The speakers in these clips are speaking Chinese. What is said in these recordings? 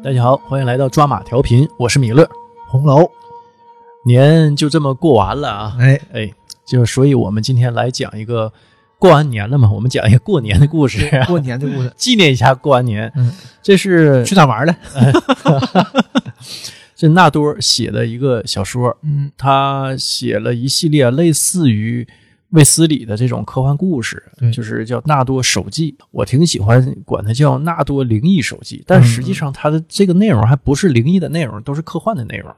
大家好，欢迎来到抓马调频，我是米勒。红楼，年就这么过完了啊，哎，哎，就所以我们今天来讲一个过完年了嘛，我们讲一个过年的故事，过年的故事，纪念一下过完年。嗯，这是去哪玩了？这纳多写的一个小说，嗯。他写了一系列类似于卫斯理的这种科幻故事，就是叫《纳多手记》。我挺喜欢管它叫《纳多灵异手记》，但实际上它的这个内容还不是灵异的内容，都是科幻的内容。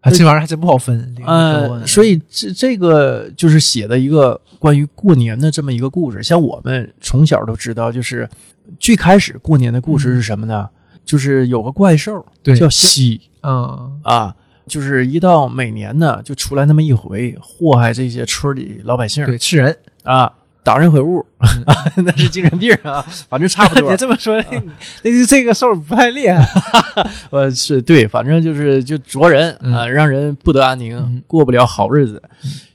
啊，这玩意儿还真不好分。呃，所以这这个就是写的一个关于过年的这么一个故事。像我们从小都知道，就是最开始过年的故事是什么呢？就是有个怪兽，叫西嗯，啊，就是一到每年呢，就出来那么一回，祸害这些村里老百姓。对，吃人，啊，打人毁物，那是精神病啊，反正差不多。别。这么说，那个这个兽不太厉害。呃，是对，反正就是就啄人啊、嗯让人不得安宁，嗯。过不了好日子。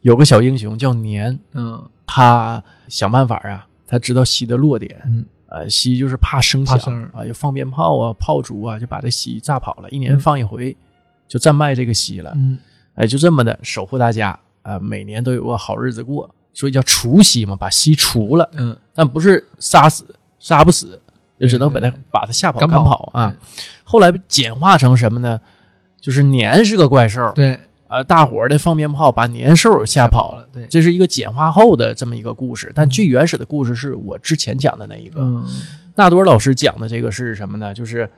有个小英雄叫年，嗯。他想办法啊，他知道西的弱点，嗯，呃，西就是怕声响啊，就放鞭炮啊、炮竹啊，就把这西炸跑了，一年嗯。放一回，就暂卖这个西了。嗯哎，就这么的守护大家啊、每年都有个好日子过，所以叫除夕嘛，把西除了，嗯，但不是杀死，杀不死，就只能把他对对把它吓跑、赶赶跑啊。后来简化成什么呢？就是年是个怪兽，对，啊，大伙儿的放鞭炮把年兽吓跑了。对，这是一个简化后的这么一个故事，但最原始的故事是我之前讲的那一个。嗯纳多老师讲的这个是什么呢？就是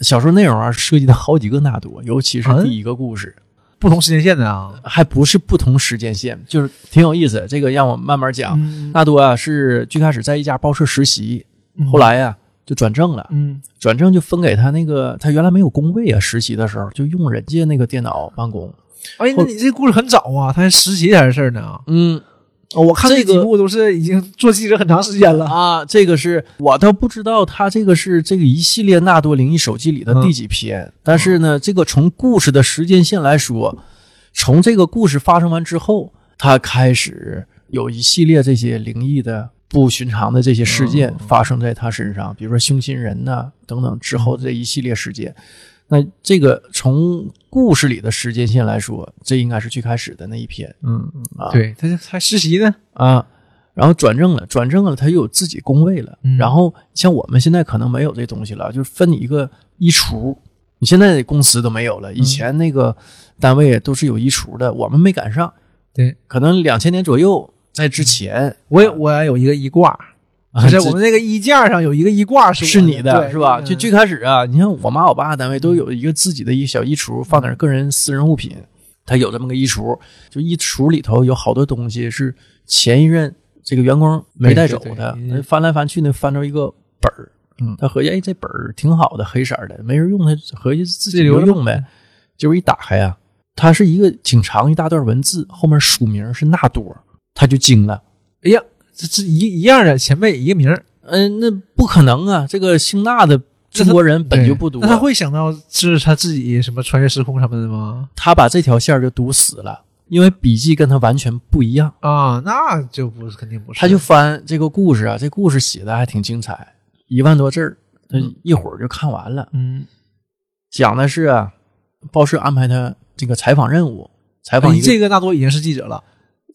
小说内容啊，涉及到好几个纳多，尤其是嗯第一个故事，不同时间线的啊。还不是不同时间线，就是挺有意思。这个让我慢慢讲。嗯纳多啊，是最开始在一家报社实习，后，来呀、就转正了，嗯转正就分给他那个，他原来没有工位啊，实习的时候就用人家那个电脑办公。哎，那你这故事很早啊，他还实习点事儿呢。嗯，哦，我看这几部都是已经做记者很长时间了。啊，这个是我倒不知道，他这个是这个一系列纳多灵异手机里的第几篇。但是呢，这个从故事的时间线来说，从这个故事发生完之后，他开始有一系列这些灵异的不寻常的这些事件嗯发生在他身上，比如说凶心人呐、等等之后的这一系列事件。那这个从故事里的时间线来说，这应该是最开始的那一篇。嗯，啊对，他他实习呢。啊，然后转正了，转正了，他又有自己工位了。嗯然后像我们现在可能没有这东西了，就是分你一个衣橱，你现在公司都没有了，以前那个单位都是有衣橱的，我们没赶上。对，可能两千年左右，在之前，我也我有一个衣挂，啊就是我们那个衣架上有一个衣挂是是你的是吧？嗯就最开始啊，你看我妈我爸单位都有一个自己的一个小衣橱，放点个人私人物品。他有这么个衣橱，就衣橱里头有好多东西是前一任这个员工没带走的对对对，翻来翻去呢，翻着一个本儿。嗯他合计哎，这本儿挺好的，黑色的，没人用，他合计自己留着用呗。结果一打开呀、它是一个挺长一大段文字，后面署名是纳多，他就惊了。哎呀，这这一一样的前辈一个名儿，嗯、那不可能啊！这个姓纳的中国人本就不多，那他会想到是他自己什么穿越时空什么的吗？他把这条线儿就堵死了，因为笔记跟他完全不一样。啊，那就不是，肯定不是。他就翻这个故事啊，这故事写的还挺精彩，一万多字儿，他嗯一会儿就看完了。嗯，讲的是啊，报社安排他这个采访任务，采访这个大多已经是记者了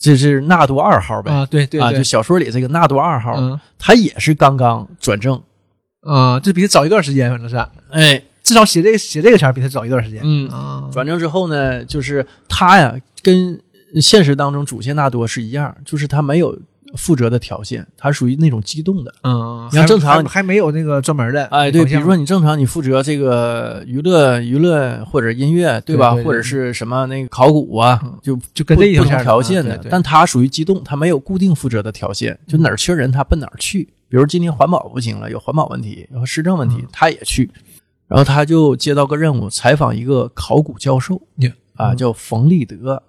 这是纳多二号呗。啊，对对啊，就小说里这个纳多二号，嗯。他也是刚刚转正，啊，这比他早一段时间，反正是。哎，至少写这个写这个前儿比他早一段时间。嗯，啊，转正之后呢，就是他呀，跟现实当中主线纳多是一样，就是他没有负责的条线，他属于那种机动的。嗯，你要正常还还没有那个专门的哎，对，比如说你正常你负责这个娱乐、娱乐或者音乐，对吧？对对对或者是什么那个考古啊，嗯就就跟这一条线儿条线的。但他属于机动，他没有固定负责的条线，就哪儿缺人他奔哪儿去。比如今天环保不行了，有环保问题，然后市政问题，嗯他也去。然后他就接到个任务，采访一个考古教授呀啊，嗯叫冯立德。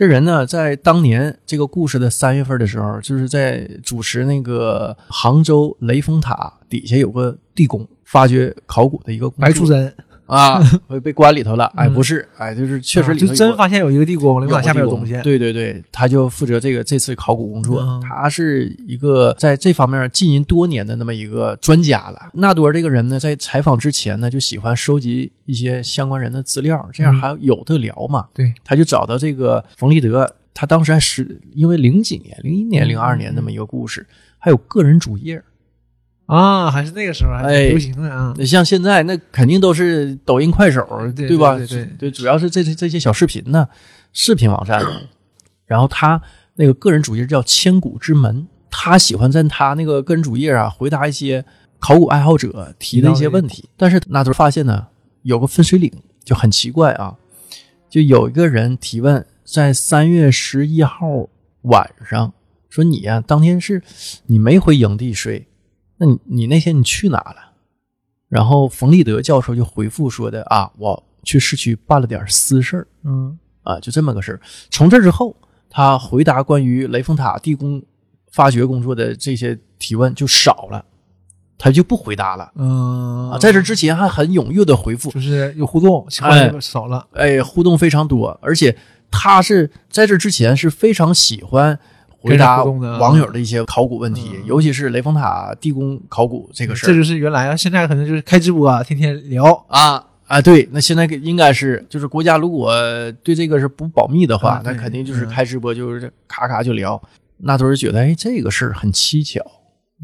这人呢，在当年这个故事的三月份的时候，就是在主持那个杭州雷峰塔底下有个地宫发掘考古的一个白出身，啊，被被关里头了。哎，嗯不是，哎，就是确实里头有就真发现有一个地宫，雷峰塔下面有地东西。对对对，他就负责这个这次考古工作，嗯他是一个在这方面浸淫多年的那么一个专家了。纳多这个人呢，在采访之前呢，就喜欢收集一些相关人的资料，这样嗯还有的聊嘛。对，他就找到这个冯立德，他当时还是因为零几年、零一年、嗯零二年那么一个故事，还有个人主页。啊，还是那个时候还流行的啊。像现在那肯定都是抖音、快手，对吧？对对对主要是这这这些小视频呢，视频网站。然后他那个个人主页叫“千古之门”，他喜欢在他那个个人主页啊回答一些考古爱好者提的一些问题。但是那时候发现呢，有个分水岭就很奇怪啊，就有一个人提问，在三月十一号晚上说你呀、当天是你没回营地睡。那你你那天你去哪了？然后冯立德教授就回复说的啊，我去市区办了点私事儿嗯啊，就这么个事儿。从这之后，他回答关于雷峰塔地宫发掘工作的这些提问就少了，他就不回答了嗯啊。在这之前还很踊跃的回复，就是有互动，情况少了。哎，互动非常多，而且他是在这之前是非常喜欢回答网友的一些考古问题，嗯尤其是雷峰塔地宫考古这个事儿。这就是原来啊，现在可能就是开直播啊，天天聊。啊啊，对，那现在应该是就是国家如果对这个是不保密的话，那肯定就是嗯开直播就是咔咔就聊。那都是觉得哎，这个事儿很蹊跷，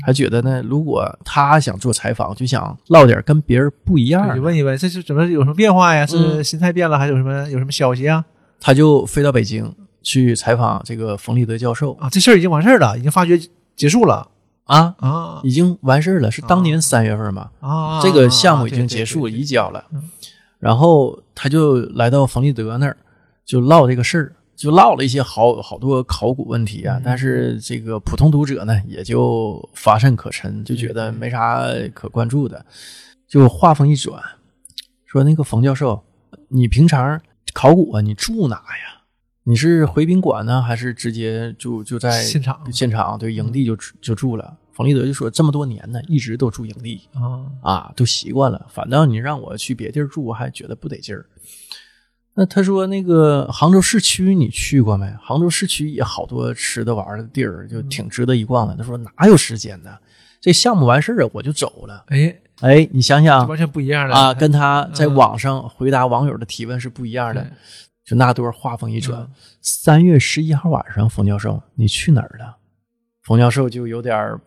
还觉得呢，如果他想做采访，就想唠点跟别人不一样对，就的，问一问，这是怎么有什么变化呀？是嗯心态变了，还是有什么有什么消息啊？他就飞到北京去采访这个冯立德教授啊，这事儿已经完事儿了，已经发掘结束了啊，啊已经完事儿了，是当年三月份嘛，啊！这个项目已经结束，移交了嗯。然后他就来到冯立德那儿，就唠这个事儿，就唠了一些好好多考古问题啊。嗯但是这个普通读者呢，也就乏善可陈，就觉得没啥可关注的。就话锋一转，说那个冯教授，你平常考古啊，你住哪呀？你是回宾馆呢，还是直接就就在现场现场对营地就就住了？冯立德就说，这么多年呢，一直都住营地。啊，啊，都习惯了。反倒你让我去别地儿住，我还觉得不得劲儿。那他说那个杭州市区你去过没？杭州市区也好多吃的玩的地儿，就挺值得一逛的。他说哪有时间呢？这项目完事儿啊，我就走了。哎，哎，你想想完全不一样了啊，跟他在嗯网上回答网友的提问是不一样的对。就纳多话锋一转嗯，三月十一号晚上，冯教授你去哪儿了？冯教授就有点儿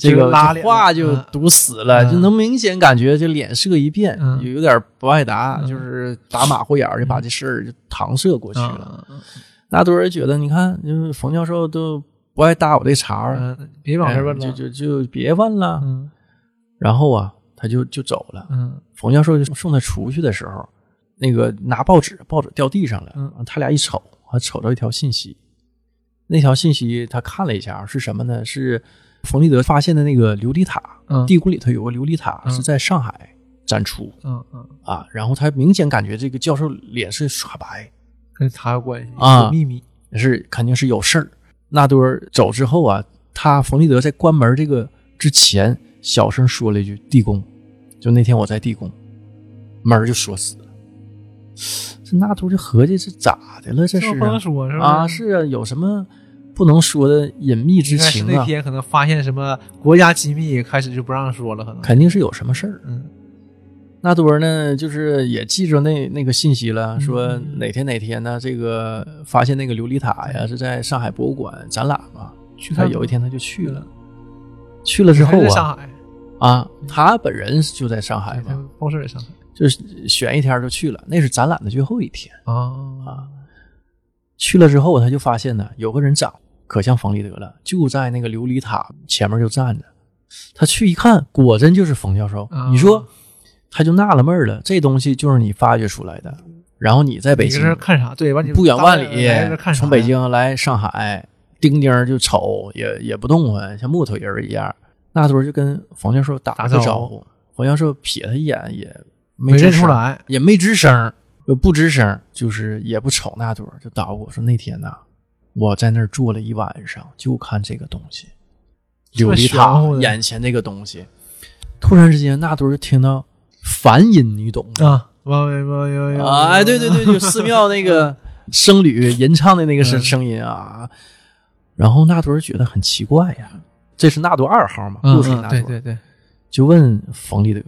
这个话就嗯堵死了，嗯就能明显感觉这脸色一变，嗯有有点不爱答，嗯就是打马虎眼儿，就把这事儿就搪塞过去了。啊那多人觉得，你看，就是冯教授都不爱搭我这茬儿，嗯，别往这问了，哎就就就别问了。嗯然后啊，他就就走了。嗯冯教授就送他出去的时候，那个拿报纸，报纸掉地上了，嗯他俩一瞅，还瞅着一条信息。那条信息他看了一下，是什么呢？是冯立德发现的那个琉璃塔，嗯地宫里头有个琉璃塔，嗯是在上海展出嗯嗯，啊。然后他明显感觉这个教授脸是刷白，跟他有关系啊有秘密。是肯定是有事儿。那多儿走之后啊，他冯立德在关门这个之前，小声说了一句“地宫”，就那天我在地宫，门儿就锁死了。这纳多就合计是咋的了？这是不能说是吧？啊，是啊，有什么不能说的隐秘之情啊那？天可能发现什么国家机密，开始就不让说了，可能。肯定是有什么事儿。嗯纳多儿呢，就是也记着那那个信息了，嗯说嗯哪天哪天呢，这个发现那个琉璃塔呀是在上海博物馆展览嘛。去他有一天他就去了，去了之后啊上海，啊，他本人就在上海嘛，报事儿在上海就是选一天就去了，那是展览的最后一天。啊啊去了之后，他就发现呢，有个人长可像冯立德了，就在那个琉璃塔前面就站着。他去一看，果真就是冯教授。啊你说，他就纳了闷儿了，这东西就是你发掘出来的，然后你在北京看啥？对，不远万里从北京来上海，钉钉就瞅，也也不动弹，像木头人一样。那时候就跟冯教授打了个招呼招呼，冯教授瞥他一眼，也没认出来，也没吱声，又不吱声，就是也不瞅那朵，就捣鼓说那天呐，我在那儿坐了一晚上，就看这个东西，琉璃塔眼前这个东西。突然之间，那朵就听到梵音，你懂吗？啊，哎，对对对，就寺庙那个 僧侣吟唱的那个声嗯声音啊。然后纳多尔觉得很奇怪呀，这是纳多二号嘛，嗯对对对，就问冯立德：“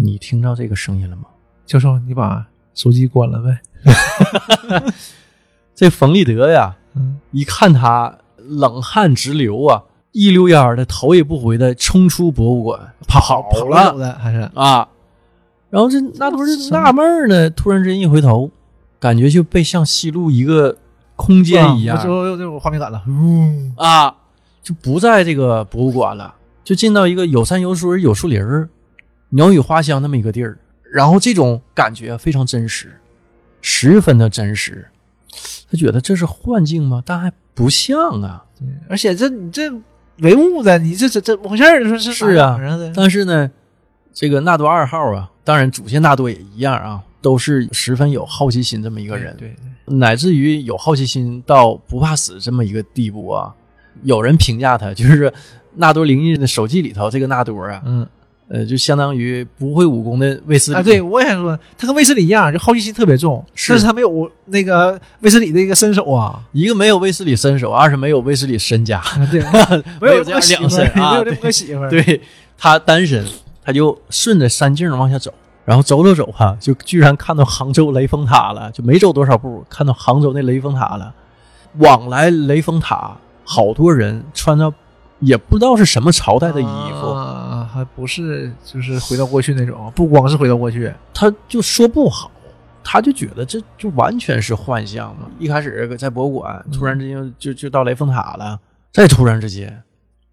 你听到这个声音了吗教授，你把手机关了呗。”这冯立德呀，嗯，一看他冷汗直流啊，一溜烟儿的头也不回的冲出博物馆跑跑了的还是啊。然后这那不是纳闷儿呢，突然之间一回头，感觉就被像吸入一个空间一样啊我就有这种画面感了。呜，啊，就不在这个博物馆了，就进到一个有山有水有树林儿、鸟语花香那么一个地儿。然后这种感觉非常真实，十分的真实。他觉得这是幻境吗？但还不像啊。而且这你这唯物的，你这这这回事儿，说是是啊？但是呢，这个纳多二号啊，当然主线纳多也一样啊，都是十分有好奇心这么一一个人，对对，乃至于有好奇心到不怕死这么一个地步啊。有人评价他就是纳多灵异的手记里头这个纳多啊，嗯呃，就相当于不会武功的卫斯理啊，对我也想说，他跟卫斯理一样，就好奇心特别重，是但是他没有那个卫斯理的一个身手啊。一个没有卫斯理身手，二是没有卫斯理身家，啊，对，没有这样两身啊没有这么个媳妇儿。对他单身，他就顺着山径往下走，然后走走走哈、就居然看到杭州雷峰塔了，就没走多少步，看到杭州那雷峰塔了。往来雷峰塔，好多人穿着也不知道是什么朝代的衣服，啊，还不是就是回到过去那种，不光是回到过去，他就说不好。他就觉得这就完全是幻象嘛！一开始在博物馆，突然之间就就到雷峰塔了，再突然之间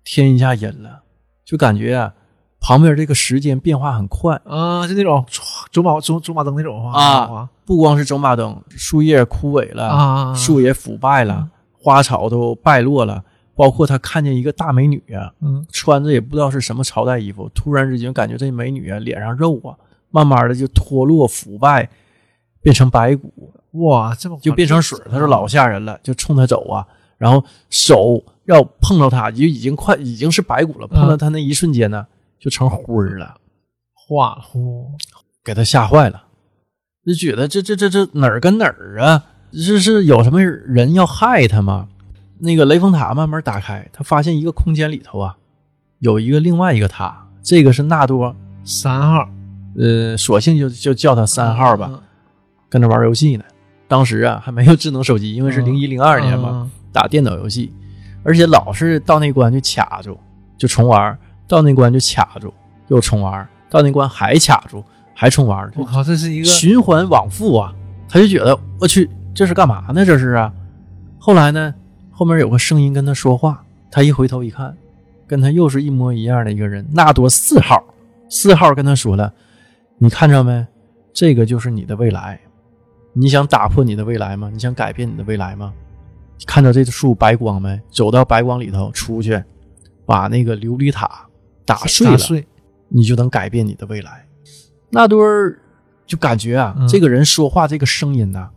天一下阴了，就感觉啊，旁边这个时间变化很快，啊，就那种唰走马走走马灯那种啊不光是走马灯，树叶枯萎了，啊，树也腐败了，花草都败落了，包括他看见一个大美女啊，嗯穿着也不知道是什么朝代衣服，突然之间感觉这美女啊脸上肉啊，慢慢的就脱落腐败，变成白骨，哇，这么就变成水，他说老吓人了，就冲他走啊，然后手要碰到他，就已经快已经是白骨了，碰到他那一瞬间呢，就成灰儿了。化了，呼给他吓坏了，就觉得这这这这哪儿跟哪儿啊？这是有什么人要害他吗？那个雷峰塔慢慢打开，他发现一个空间里头啊，有一个另外一个塔，这个是纳多，三号呃，索性就就叫他三号吧，嗯跟那玩游戏呢。当时啊还没有智能手机，因为是嗯零一零二年嘛，嗯打电脑游戏，而且老是到那关就卡住，就重玩，到那关就卡住，又重玩，到那关还卡住，还重玩，我靠，这是一个循环往复啊，他就觉得我去，这是干嘛呢？这是啊。后来呢，后面有个声音跟他说话，他一回头一看，跟他又是一模一样的一个人，纳多四号，四号跟他说了，你看着没？这个就是你的未来，你想打破你的未来吗？你想改变你的未来吗？看到这束白光没？走到白光里头出去，把那个琉璃塔打碎了，碎，你就能改变你的未来。纳多尔就感觉啊，嗯这个人说话这个声音呐、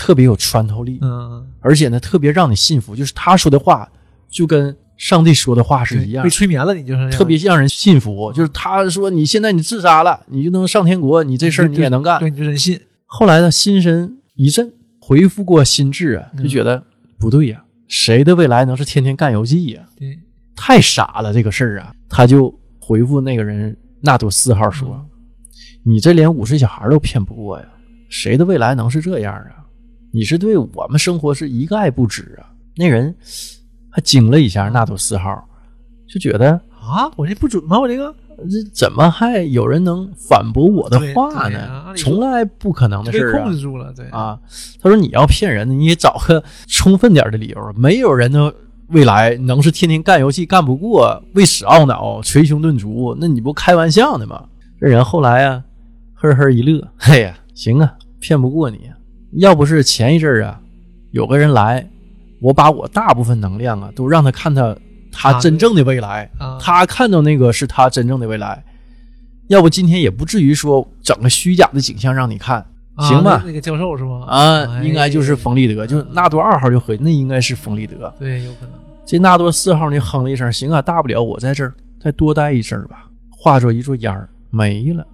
特别有穿透力，嗯，而且呢，特别让你信服。就是他说的话，就跟上帝说的话是一样被，催眠了，你就是特别让人信服。就是他说你现在你自杀了，你就能上天国，你这事儿你也能干。对，你就真信，后来呢，心神一震，回复过心智啊，就觉得不对呀、谁的未来能是天天干游戏呀、对，太傻了这个事儿啊，他就回复那个人纳多四号说：“嗯你这连五岁小孩都骗不过呀，谁的未来能是这样啊？你是对我们生活是一概不知啊！”那人还惊了一下，纳多四号就觉得啊，我这不准吗？我这个这怎么还有人能反驳我的话呢？从来不可能的被事儿啊控！制住了，对，啊，他说你要骗人，你也找个充分点的理由。没有人的未来能是天天干游戏干不过，为此懊恼，捶胸顿足，那你不开玩笑呢吗？这人后来啊，呵呵一乐，嘿呀，行啊，骗不过你。要不是前一阵儿啊，有个人来，我把我大部分能量啊，都让他看他他他真正的未来，啊他看到那个是他真正的未来。要不今天也不至于说整个虚假的景象让你看，啊行吧那？个教授是吗？啊，哎应该就是冯立德，就是纳多二号就合计，那应该是冯立德。对，有可能。这纳多四号呢，哼了一声，行啊，大不了我在这儿再多待一阵儿吧。化作一座烟儿没了，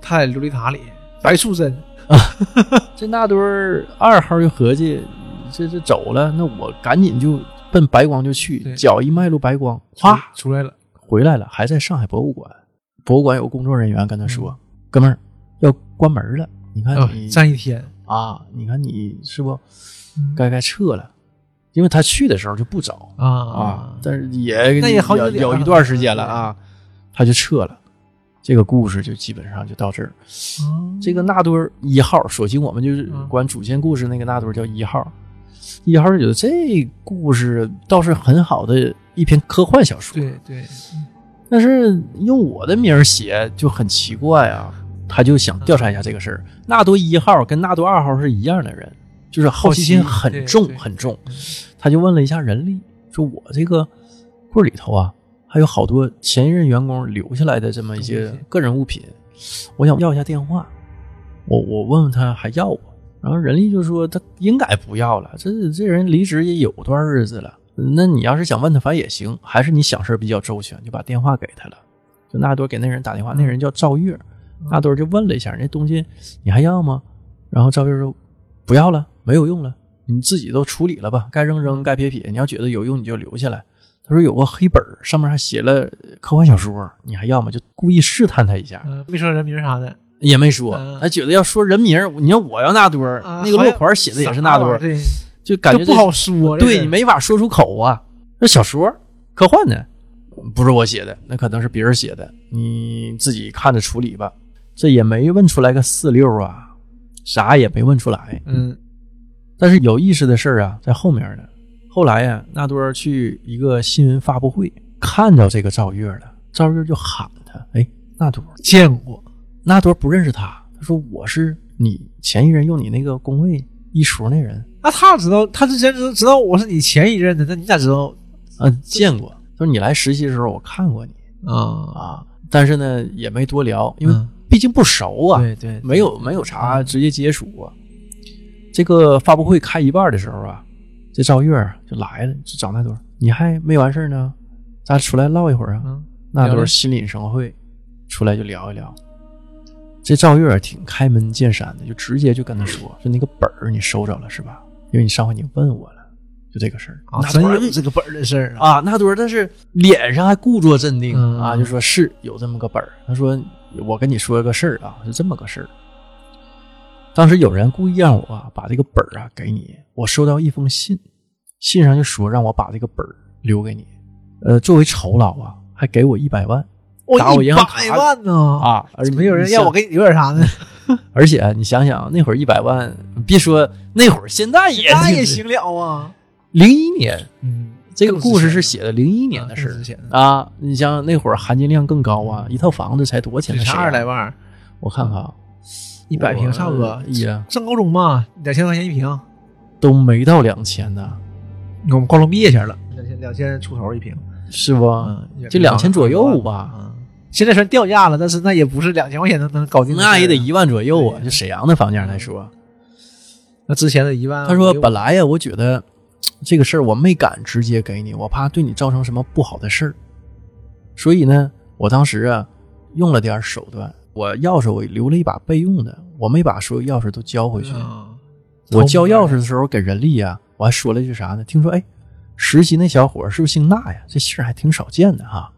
他在琉璃塔里，白素贞，这那堆儿二号就合计，这这走了，那我赶紧就奔白光就去，脚一迈入白光，哗出来了，回来了，还在上海博物馆。博物馆有工作人员跟他说：“哥们儿，要关门了，你看站一天，啊，你看你是不嗯。该该撤了？因为他去的时候就不早啊。啊，但是也那也好有有一段时间了啊，他就撤了。这个故事就基本上就到这儿。哦这个纳堆儿一号，首先我们就是嗯管主线故事那个纳堆叫一号。一号觉得这故事倒是很好的一篇科幻小说，对对，但是用我的名儿写就很奇怪啊。他就想调查一下这个事儿。纳多一号跟纳多二号是一样的人，就是好奇心很重很重。他就问了一下人力，说我这个柜里头啊，还有好多前一任员工留下来的这么一些个人物品，我想要一下电话。我我问问他还要不？然后人力就说他应该不要了，这这人离职也有段日子了。那你要是想问他，反正也行，还是你想事儿比较周全，就把电话给他了。就纳多给那人打电话，那人叫赵月，纳多就问了一下，那东西你还要吗？然后赵月说不要了，没有用了，你自己都处理了吧，该扔扔，该撇撇。你要觉得有用，你就留下来。他说有个黑本儿，上面还写了科幻小说，你还要吗？就故意试探他一下，嗯，没说人名啥的，也没说嗯。他觉得要说人名，你看我要纳多那个落款写的也是纳多就感觉不好说，对你没法说出口啊。那小说科幻的，不是我写的，那可能是别人写的，你自己看着处理吧。这也没问出来个四六啊，啥也没问出来。嗯但是有意思的事儿啊，在后面呢。后来呀、纳多尔去一个新闻发布会，看到这个赵月了，赵月就喊他：“哎，纳多。”见过，纳多尔不认识他，他说：“我是你前一任用你那个工位一厨那人。那他知道，他之前知道知道我是你前一任的，那你咋知道啊，见过。他说你来实习的时候我看过你啊？啊，但是呢也没多聊，因为嗯毕竟不熟啊，对对，没有没有啥直接接触啊。这个发布会开一半的时候啊，这赵月就来了，就找那多，你还没完事儿呢，咱出来唠一会儿啊。嗯，那聊聊多心领神会，出来就聊一聊。这赵月挺开门见山的，就直接就跟他说：“说那个本儿你收着了是吧？因为你上回你问我了，就这个事儿。啊，真有这个本儿的事儿啊，啊，那多但是脸上还故作镇定、嗯啊，就说是有这么个本儿。他说我跟你说个事儿啊，是这么个事儿。当时有人故意让我啊把这个本儿啊给你，我收到一封信，信上就说让我把这个本儿留给你，呃，作为酬劳啊，还给我一百万打我银行卡一百万呢！啊，而怎么有人要我给你留点啥呢？而且啊你想想那会儿一百万，别说那会儿，现在也那也行了啊。零一年，嗯，这个故事是写的零一年的事儿之前啊。你像那会儿含金量更高啊，一套房子才多少钱呢？才二十来万，我看看啊，一百平差不多哎。呀，上高中嘛，两千块钱一平。都没到两千呢，我们高中毕业前了，两千两千出头一平，是不？嗯，就两千左右吧，嗯，现在虽然掉价了，但是那也不是两千块钱能能搞定。那也得一万左右啊。就沈阳的房价来说，那之前的一万。他说本来呀，我觉得这个事儿我没敢直接给你，我怕对你造成什么不好的事儿，所以呢，我当时啊用了点手段，我钥匙我留了一把备用的，我没把所有钥匙都交回去。啊我交钥匙的时候给人力啊，我还说了一句啥呢？听说哎，实习那小伙是不是姓那呀？这姓还挺少见的哈。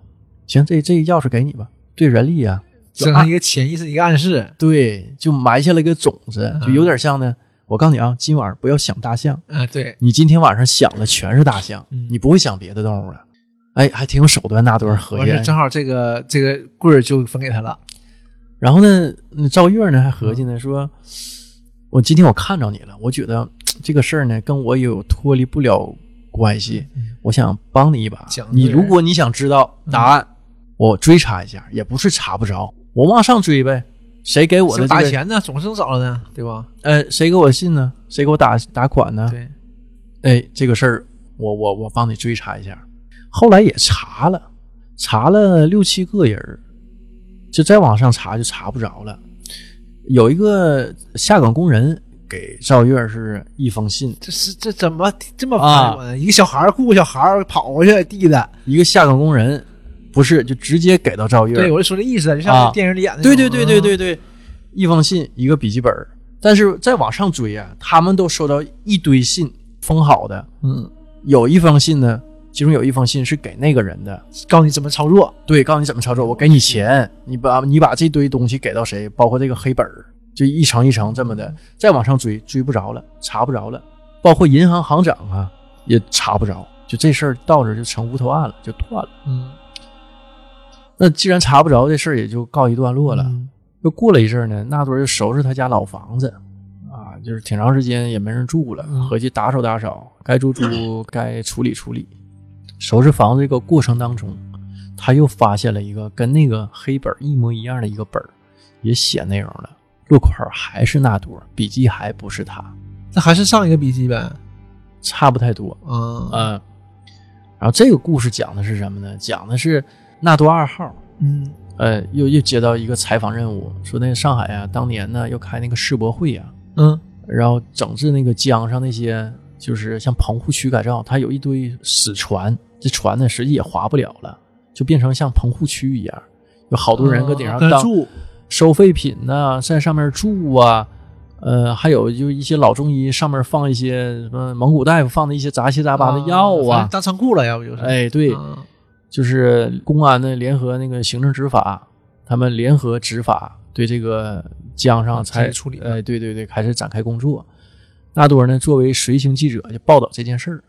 行，这这钥匙给你吧。对人力啊，就暗这是一个潜意识一个暗示。对，就埋下了一个种子，就有点像呢。我告诉你啊，今晚不要想大象，啊，对，你今天晚上想的全是大象，嗯你不会想别的动物了。哎，还挺有手段，那多人合计。完事正好这个这个棍儿就分给他了。然后呢，那赵月呢还合计呢，说，我今天我看着你了，我觉得这个事儿呢跟我有脱离不了关系，我想帮你一把。你如果你想知道答案，我追查一下，也不是查不着，我往上追呗。谁给我的、这个、打钱呢，总是能找着的，对吧？呃，谁给我信呢？谁给我打打款呢？对，哎，这个事儿我我我帮你追查一下。后来也查了，查了六七个人儿就再往上查就查不着了。有一个下岗工人给赵月是一封信，这是这怎么这么啊繁琐呢？一个小孩儿雇个小孩儿跑过去递的，一个下岗工人不是就直接给到赵月。对，我就说这意思，就像电影里演的。对对对对对对，一封信，一个笔记本儿。但是再往上追啊，他们都收到一堆信，封好的。嗯，有一封信呢，其中有一封信是给那个人的，告诉你怎么操作。对，告诉你怎么操作，我给你钱，你把你把这堆东西给到谁，包括这个黑本儿，就一层一层这么的，再往上追，追不着了，查不着了，包括银行行长啊也查不着，就这事儿到这就成无头案了，就断了。嗯，那既然查不着，这事儿也就告一段落了。嗯。又过了一阵儿呢，纳多尔就收拾他家老房子，啊，就是挺长时间也没人住了，嗯。合计打扫打扫，该住住，该处理处理。收拾房子这个过程当中，他又发现了一个跟那个黑本儿一模一样的一个本儿，也写内容了，落款儿还是纳多，笔记还不是他，那还是上一个笔记呗。差不太多。嗯嗯，然后这个故事讲的是什么呢？讲的是纳多二号，嗯呃，又又接到一个采访任务，说那个上海啊，当年呢要开那个世博会啊，嗯然后整治那个江上那些就是像棚户区改造，它有一堆死船，这船呢实际也划不了了，就变成像棚户区一样，有好多人搁顶上住。收废品呐、在上面住啊，呃，还有就一些老中医上面放一些什么蒙古大夫放的一些杂七杂八的药啊当仓库了，要不就是。哎，对，嗯就是公安呢联合那个行政执法，他们联合执法，对这个江上才处理哎，对对对，开始展开工作。纳多尔呢作为随行记者就报道这件事儿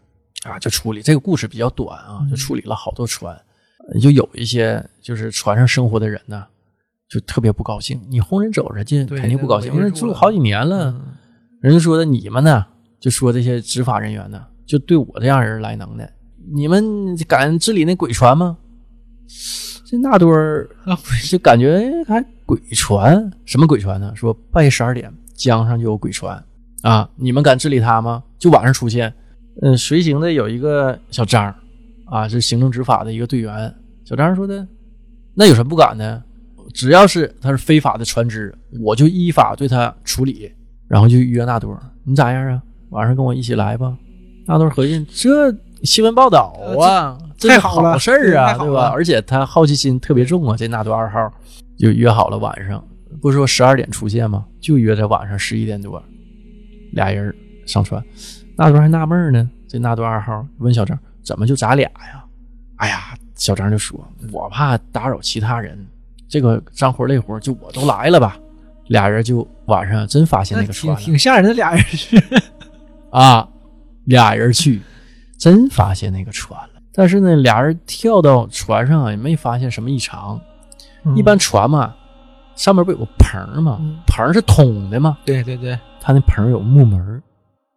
啊，就处理。这个故事比较短啊，嗯。就处理了好多船，呃就有一些就是船上生活的人呢，就特别不高兴，你轰人走人家肯定不高兴，因为住了好几年了，嗯。人家说的你们呢，就说这些执法人员呢，就对我这样人来能耐，你们敢治理那鬼船吗？这纳多尔啊就感觉哎还鬼船，什么鬼船呢？说半夜十二点江上就有鬼船啊，你们敢治理他吗？就晚上出现，嗯，随行的有一个小张啊，是行政执法的一个队员。小张说的，那有什么不敢的？只要是他是非法的船只，我就依法对他处理。然后就约纳多尔，你咋样啊？晚上跟我一起来吧。纳多尔合计，这新闻报道啊，这是太好了事儿啊，对吧？而且他好奇心特别重啊，这纳多二号就约好了晚上，不是说十二点出现吗？就约在晚上十一点多，俩人上船。纳多还纳闷呢，这纳多二号问小张，怎么就咱俩呀？哎呀，小张就说，我怕打扰其他人，这个脏活累活就我都来了吧。俩人就晚上真发现那个船了挺吓人的，俩人去。啊，俩人去，真发现那个船了。但是呢，俩人跳到船上啊，也没发现什么异常。一般船嘛，上面不有个棚儿吗？嗯棚是通的嘛，对对对，他那棚有木门，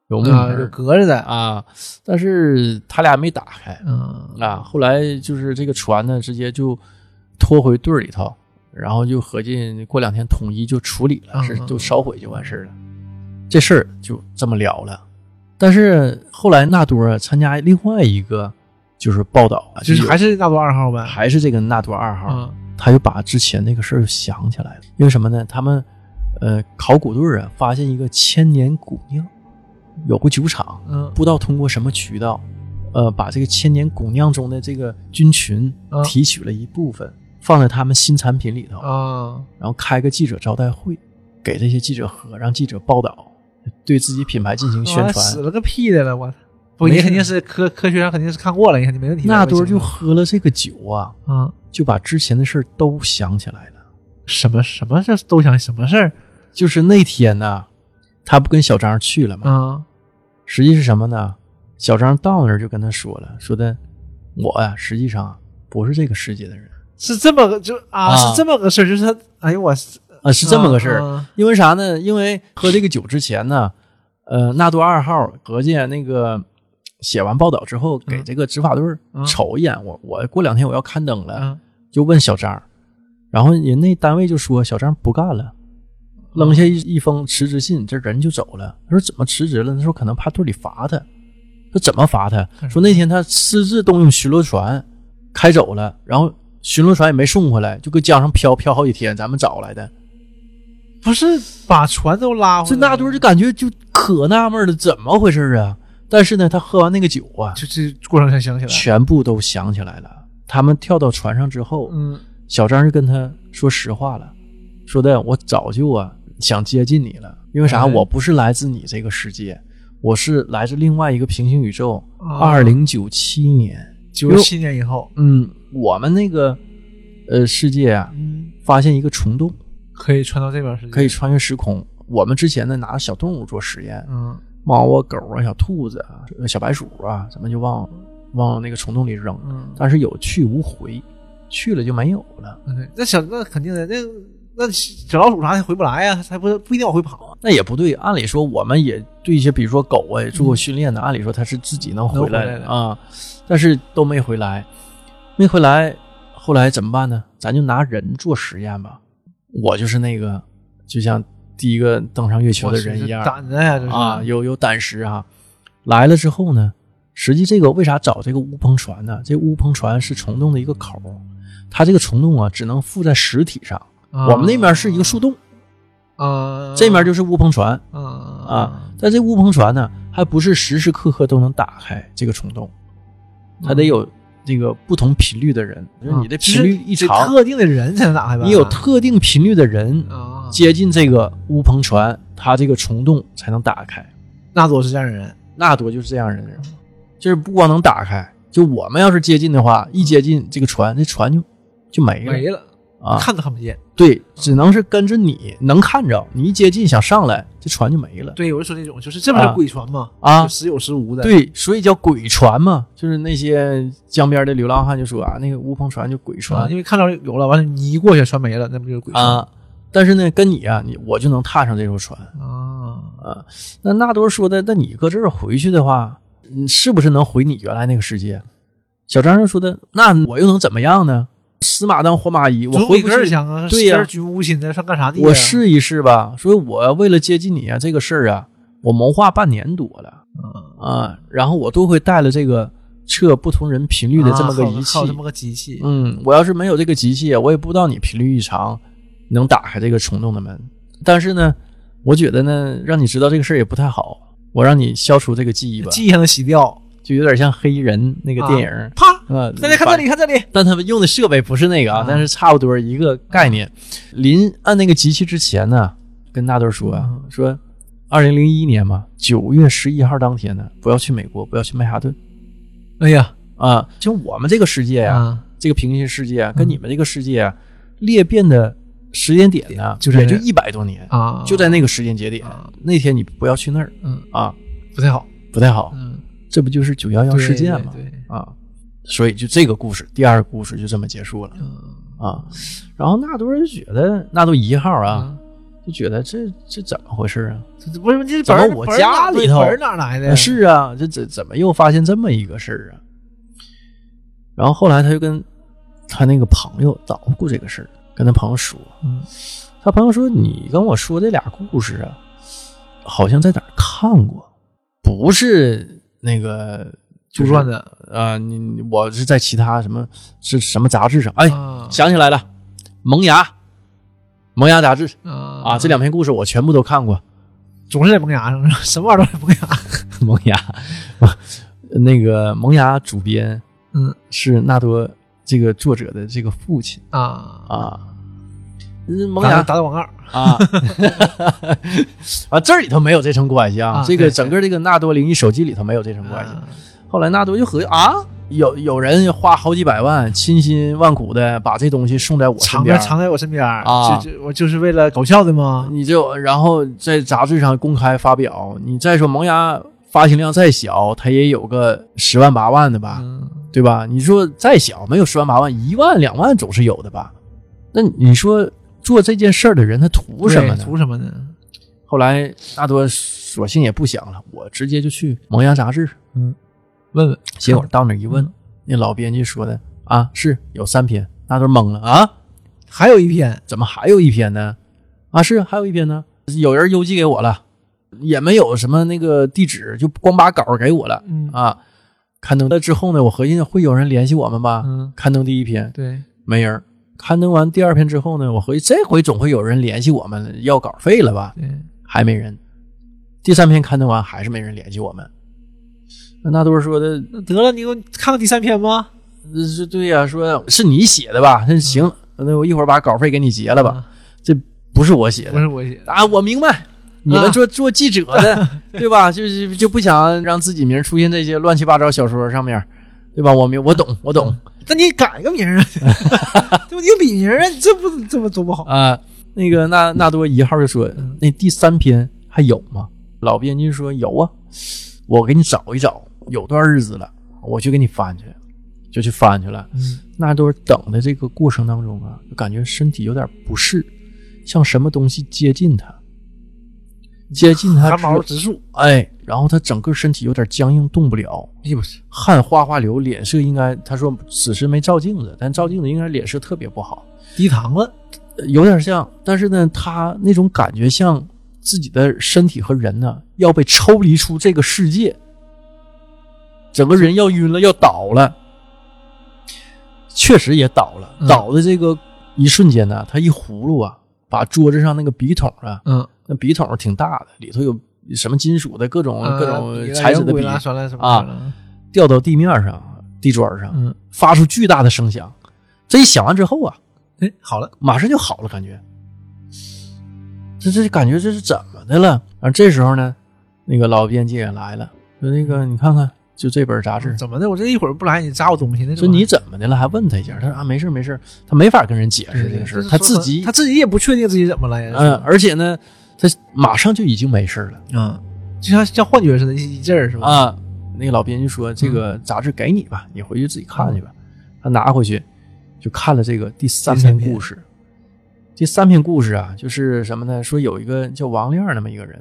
有木门隔着的。啊，但是他俩没打开嗯啊。后来就是这个船呢，直接就拖回队里头，然后就合计过两天统一就处理了，是就烧毁就完事儿了。这事儿就这么了了。但是后来纳多尔参加另外一个就是报道啊，就是还是纳多二号呗。还是这个纳多二号，嗯他又把之前那个事儿想起来了。因为什么呢？他们呃考古队啊发现一个千年古酿，有个酒厂，嗯不知道通过什么渠道，呃，把这个千年古酿中的这个菌群嗯提取了一部分，放在他们新产品里头，啊，然后开个记者招待会，给这些记者喝，让记者报道，对自己品牌进行宣传。死了个屁的了，我操！不，你肯定是科科学上肯定是看过了，你肯定没问题的。纳多就喝了这个酒啊，嗯，就把之前的事儿都想起来了。什么什么事都想什么事儿？就是那天呢，他不跟小张去了吗？啊实际是什么呢？小张到那儿就跟他说了，说的我呀、实际上不是这个世界的人是这么个就啊，啊是这么个事儿，就是他，哎呦我啊，是这么个事儿。啊因为啥呢？因为喝这个酒之前呢，呃，纳多二号合计那个写完报道之后，给嗯这个执法队儿嗯瞅一眼，我我过两天我要刊登了，嗯就问小张，然后人那单位就说小张不干了，扔下一一封辞职信，这人就走了。他说怎么辞职了？他说可能怕队里罚他。说怎么罚他？说那天他私自动用巡逻船开走了，然后巡逻船也没送回来，就搁江上漂漂好几天，咱们找来的。不是把船都拉回这来，纳多就感觉就可纳闷了，怎么回事啊？但是呢，他喝完那个酒啊，就这过程才想起来，全部都想起来了。他们跳到船上之后，嗯小张就跟他说实话了，说的我早就啊想接近你了，因为啥？哎我不是来自你这个世界，我是来自另外一个平行宇宙。啊。二零九七年，九七年以后，嗯，我们那个呃世界啊，嗯，发现一个虫洞，可以穿到这边世界，可以，穿越时空。我们之前呢拿小动物做实验，嗯。猫啊、狗啊、小兔子啊、小白鼠啊，咱们就往往那个虫洞里扔，嗯，但是有去无回，去了就没有了。对，那小那肯定的，那那小老鼠啥的回不来呀，它不不一定往回跑啊，那也不对，按理说我们也对一些，比如说狗啊，也做过训练的，按理说它是自己能回来的啊，但是都没回来，没回来，后来怎么办呢？咱就拿人做实验吧。我就是那个，就像第一个登上月球的人一样胆子呀，这是啊，有有胆识啊。来了之后呢，实际这个为啥找这个乌篷船呢？这乌篷船是虫洞的一个口儿，它这个虫洞啊，只能附在实体上。啊。我们那边是一个树洞，啊，这面就是乌篷船。啊。啊，但这乌篷船呢，还不是时时刻刻都能打开这个虫洞，它得有这个不同频率的人，就是你的频率一得长，特定的人才能打开吧？你有特定频率的人啊，接近这个乌篷船，它这个虫洞才能打开。纳多是这样的人，纳多就是这样的人，就是不光能打开，就我们要是接近的话，一接近这个船，这船就就没了。没了，啊。看都看不见。对，只能是跟着你能看着，你一接近想上来，这船就没了。对，我就说这种，就是这不是啊鬼船吗？啊就时有时无的。，对，所以叫鬼船嘛，就是那些江边的流浪汉就说啊，那个乌篷船就鬼啊，船因为看到有了，完了你一过去，船没了，那不就是鬼船啊。但是呢，跟你啊，你我就能踏上这艘船啊？啊。那纳多说的，那你搁这儿回去的话，你是不是能回你原来那个世界？小张就说的，那我又能怎么样呢？死马当活马医，我回不去，啊！对呀呀，举目无亲的，上干啥？我试一试吧。所以我为了接近你啊，这个事儿啊，我谋划半年多了啊啊。然后我都会带了这个测不同人频率的这么个啊仪器靠靠这么个机器。嗯，我要是没有这个机器，我也不知道你频率异常能打开这个虫洞的门。但是呢，我觉得呢，让你知道这个事儿也不太好，我让你消除这个记忆吧，记忆还能洗掉，就有点像黑衣人那个电影儿啪！啊。大家看这里，看这里，但他们用的设备不是那个啊，啊但是差不多一个概念。临按那个机器之前呢，跟纳豆说啊嗯说，二零零一年嘛，九月十一号当天呢，不要去美国，不要去曼哈顿哎呀啊。就我们这个世界呀、啊，这个平行世界啊，跟你们这个世界啊，裂变的时间点呢，就是也就一百多年，啊，就在那个时间节点啊。那天你不要去那儿嗯啊，不太好，不太好。嗯，这不就是九幺幺事件吗？对，对啊，所以就这个故事，第二个故事就这么结束了嗯啊。然后纳多人觉得纳多一号啊，啊，就觉得这这怎么回事啊？这这不是这怎么我家里头本儿哪来的？是啊，这怎怎么又发现这么一个事儿啊？然后后来他就跟他那个朋友捣鼓这个事儿，跟他朋友说，嗯他朋友说：“你跟我说这俩故事啊，好像在哪儿看过，不是那个杜撰的啊、你你我是在其他什么是什么杂志上？哎，啊想起来了，《萌芽》《萌芽》杂志啊啊，这两篇故事我全部都看过。总是在萌芽上，什么玩意儿都在萌芽。萌芽，那个萌芽主编嗯是纳多这个作者的这个父亲啊啊。嗯萌芽打打打广告啊，啊，这里头没有这层关系啊，啊这个整个这个纳多灵异手机里头没有这层关系。啊后来纳多就合计啊，有有人花好几百万，千辛万苦的把这东西送在我身边藏在，藏在我身边啊就就我就是为了搞笑的吗？你就然后在杂志上公开发表。你再说萌芽发行量再小，它也有个十万八万的吧，嗯对吧？你说再小没有十万八万，一万两万总是有的吧？那你说做这件事儿的人他图什么呢？图什么呢？后来大多索性也不想了，我直接就去萌芽杂志。嗯问问结果到那儿一问，嗯那老编辑说的啊，是有三篇，大多懵了啊，还有一篇怎么还有一篇呢？啊，是还有一篇呢，有人邮寄给我了，也没有什么那个地址，就光把稿给我了嗯啊。刊登了之后呢，我合计会有人联系我们吧？嗯刊登第一篇对没人儿，刊登完第二篇之后呢，我合计这回总会有人联系我们要稿费了吧？对还没人。第三篇刊登完还是没人联系我们。那纳多说的得了，你给我看看第三篇吧。呃是对呀、说是你写的吧？那行，那我一会儿把稿费给你结了吧。这？不是我写的不是我写的，啊，我明白。你们做做记者的，对吧？就是就不想让自己名出现这些乱七八糟小说上面，对吧？我明我懂，我懂那你改个名儿啊，对吧？你笔名啊，这不这不多不好。啊。那个纳纳多一号就说，那第三篇还有吗？老编辑说有啊，我给你找一找，有段日子了，我去给你翻去，就去翻去了。嗯纳多等的这个过程当中啊，就感觉身体有点不适，像什么东西接近他，接近他汗毛直竖，哎，然后他整个身体有点僵硬，动不了，哎呦我去，汗哗哗流，脸色应该他说此时没照镜子，但照镜子应该脸色特别不好，低糖了，呃有点像，但是呢，他那种感觉像自己的身体和人呢要被抽离出这个世界，整个人要晕了，要倒了，确实也倒了，嗯。倒的这个一瞬间呢，他一葫芦啊，把桌子上那个笔筒啊，嗯，那笔筒挺大的，里头有什么金属的各种、各种呃材质的笔，啊，掉到地面上、地砖上，嗯，发出巨大的声响。这一响完之后啊，哎，好了，马上就好了，感觉。这这感觉这是怎么的了？啊这时候呢，那个老编辑也来了，说那个你看看，就这本杂志，怎么的？我这一会儿不来，你砸我东西呢？说你怎么的了？还问他一下，他说啊没事没事，他没法跟人解释这个事儿，他自己他自己也不确定自己怎么了呀。嗯，而且呢，他马上就已经没事了嗯，就像像幻觉似的，一一阵儿是吧？啊。那个老编就说：“这个杂志给你吧，你回去自己看去吧。”他拿回去就看了这个第三篇故事。第三篇故事啊，就是什么呢？说有一个叫王亮那么一个人，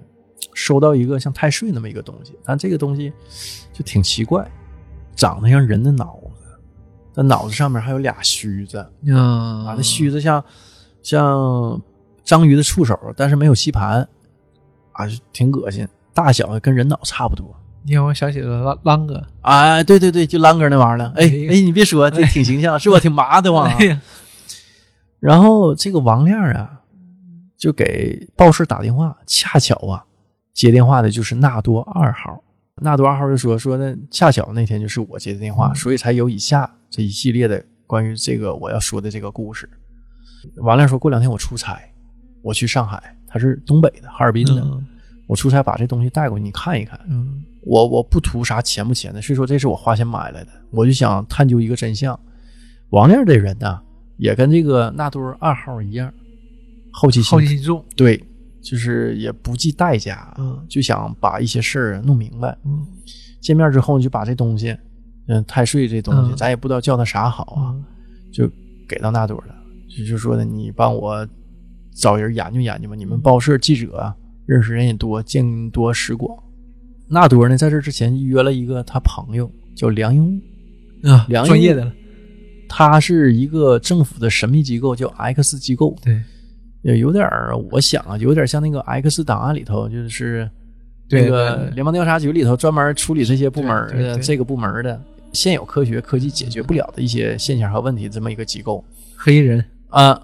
收到一个像太岁那么一个东西，但这个东西就挺奇怪，长得像人的脑子，但脑子上面还有俩须子嗯啊，那须子像像章鱼的触手，但是没有吸盘啊，就挺恶心，大小跟人脑差不多。你让我想起了浪浪哥，啊，对对对，就啷哥那玩意儿了。哎哎哎，你别说，这挺形象，是吧？挺麻的慌 然后这个王亮啊，就给报社打电话，恰巧啊，接电话的就是纳多二号。纳多二号就说说那恰巧那天就是我接的电话，所以才有以下这一系列的关于这个我要说的这个故事。王亮说过两天我出差，我去上海，他是东北的哈尔滨的，嗯我出差把这东西带过去，你看一看。嗯我我不图啥钱不钱的，所以说这是我花钱买来的，我就想探究一个真相。王亮这人呢，也跟这个纳多二号一样，好奇心好奇心重，对，就是也不计代价，嗯就想把一些事儿弄明白。嗯见面之后就把这东西，嗯，太岁这东西，嗯咱也不知道叫他啥好啊，啊，就给到纳多了，就就说的你帮我找人研究研究吧。你们报社记者啊，认识人也多，见多识广。纳多呢，在这之前约了一个他朋友叫梁英。武，啊，梁专业的。了，他是一个政府的神秘机构，叫 X 机构，对。也有点儿，我想啊，有点像那个 X 档案里头，就是对那个联邦调查局里头专门处理这些部门的这个部门的现有科学科技解决不了的一些现象和问题，这么一个机构。黑人，啊，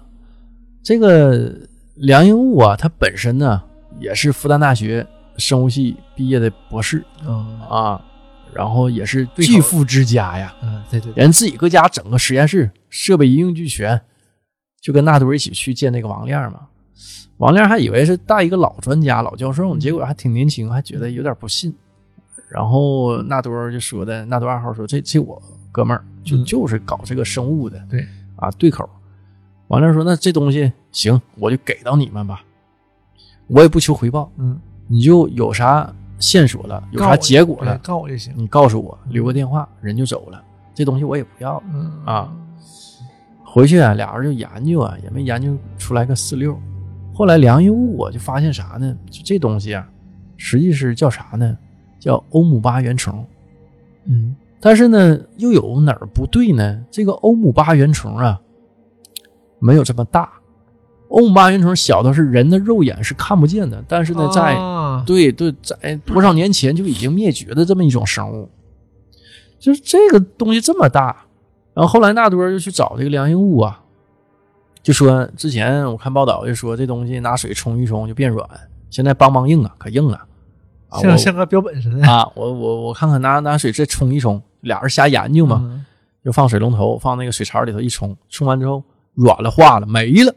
这个梁英武啊，他本身呢也是复旦大学生物系毕业的博士。嗯啊，然后也是巨富之家呀，嗯，对对，人自己搁家整个实验室，设备一应俱全，就跟纳多一起去见那个王亮嘛。王亮还以为是带一个老专家、老教授，结果还挺年轻，还觉得有点不信。然后纳多就说的，纳多二号说：“这这我哥们儿就嗯。就是搞这个生物的，对。啊，对口。”王亮说：“那这东西行，我就给到你们吧，我也不求回报，嗯，你就有啥线索了，有啥结果了，告我就行，你告诉我，留个电话，人就走了。这东西我也不要了。嗯啊，回去啊，俩人就研究啊，也没研究出来个四六。后来梁英武我就发现啥呢？就这东西啊，实际是叫啥呢？叫欧姆巴原虫。嗯但是呢，又有哪儿不对呢？这个欧姆巴原虫啊，没有这么大。欧姆巴云虫小的是人的肉眼是看不见的，但是呢，在啊对对，在多少年前就已经灭绝的这么一种生物，就是这个东西这么大。然后后来纳多就去找这个梁英武啊，就说之前我看报道就说这东西拿水冲一冲就变软，现在梆梆硬啊，可硬了啊！像像个标本似的啊，我我我看看拿拿水再冲一冲，俩人瞎研究嘛，嗯就放水龙头，放那个水槽里头一冲，冲完之后软了化了没了，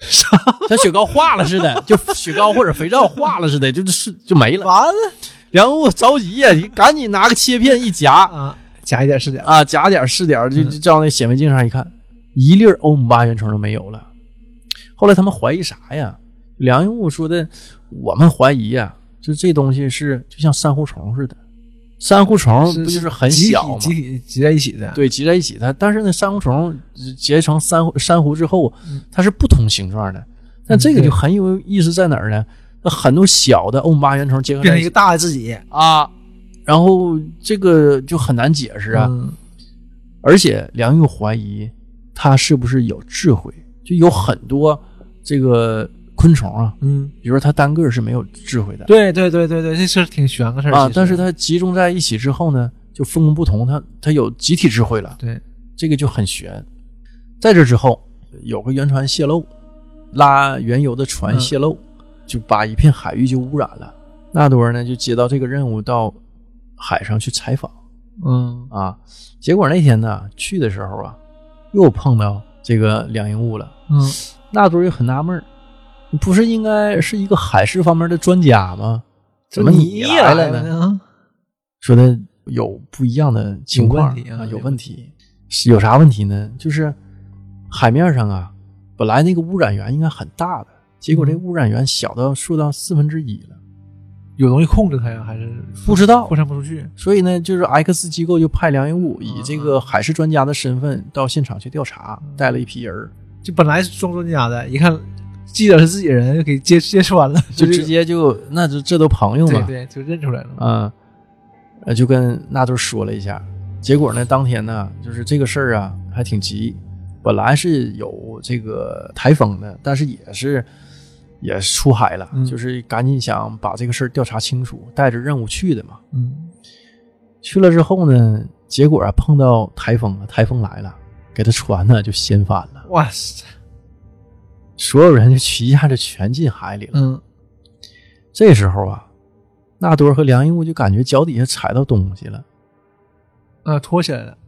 像雪糕化了似的，就雪糕或者肥皂化了似的，就是就没了。完了梁武着急呀，你赶紧拿个切片一夹啊，夹一点是点，啊，夹点是点，就就照那显微镜上一看，一粒欧姆巴原虫都没有了。后来他们怀疑啥呀？梁永武说的，我们怀疑呀，就这东西是就像珊瑚虫似的，珊瑚虫不就是很小吗？集体集在一起的，对，集在一起的。但是呢，珊瑚虫结成珊瑚珊瑚之后，它是不同形状的。但这个就很有意思在哪儿呢？那很多小的欧姆巴原虫结合变成一个大的自己啊，然后这个就很难解释啊。而且梁玉怀疑他是不是有智慧，就有很多这个昆虫啊，嗯，比如说它单个是没有智慧的。对对对对对，这事挺悬个事儿啊。但是它集中在一起之后呢，就分工不同，它它有集体智慧了。对，这个就很悬。在这之后，有个原船泄漏。拉原油的船泄漏，就把一片海域就污染了。纳多呢就接到这个任务，到海上去采访。嗯啊，结果那天呢去的时候啊，又碰到这个两营物了。嗯，纳多也很纳闷不是应该是一个海事方面的专家吗？怎么你来了呢？说的有不一样的情况啊，有问题。有啥问题呢？就是海面上啊。本来那个污染源应该很大的，结果这污染源小到数到四分之一了。有东西控制它呀？还是不知道扩散不出去？所以呢，就是 X 机构就派梁英武以这个海事专家的身份到现场去调查，带了一批人就本来是装专家的，一看记得是自己人，就给揭揭穿了，就直接就那就这都朋友嘛，对，就认出来了。嗯，呃，就跟纳豆说了一下，结果呢，当天呢，就是这个事儿啊，还挺急。本来是有这个台风的，但是也是也出海了，就是赶紧想把这个事儿调查清楚，带着任务去的嘛。嗯，去了之后呢，结果啊碰到台风了，台风来了，给他船呢就掀翻了。哇塞！所有人就一下就全进海里了。嗯，这时候啊，纳多和梁一木就感觉脚底下踩到东西了，啊，拖起来了。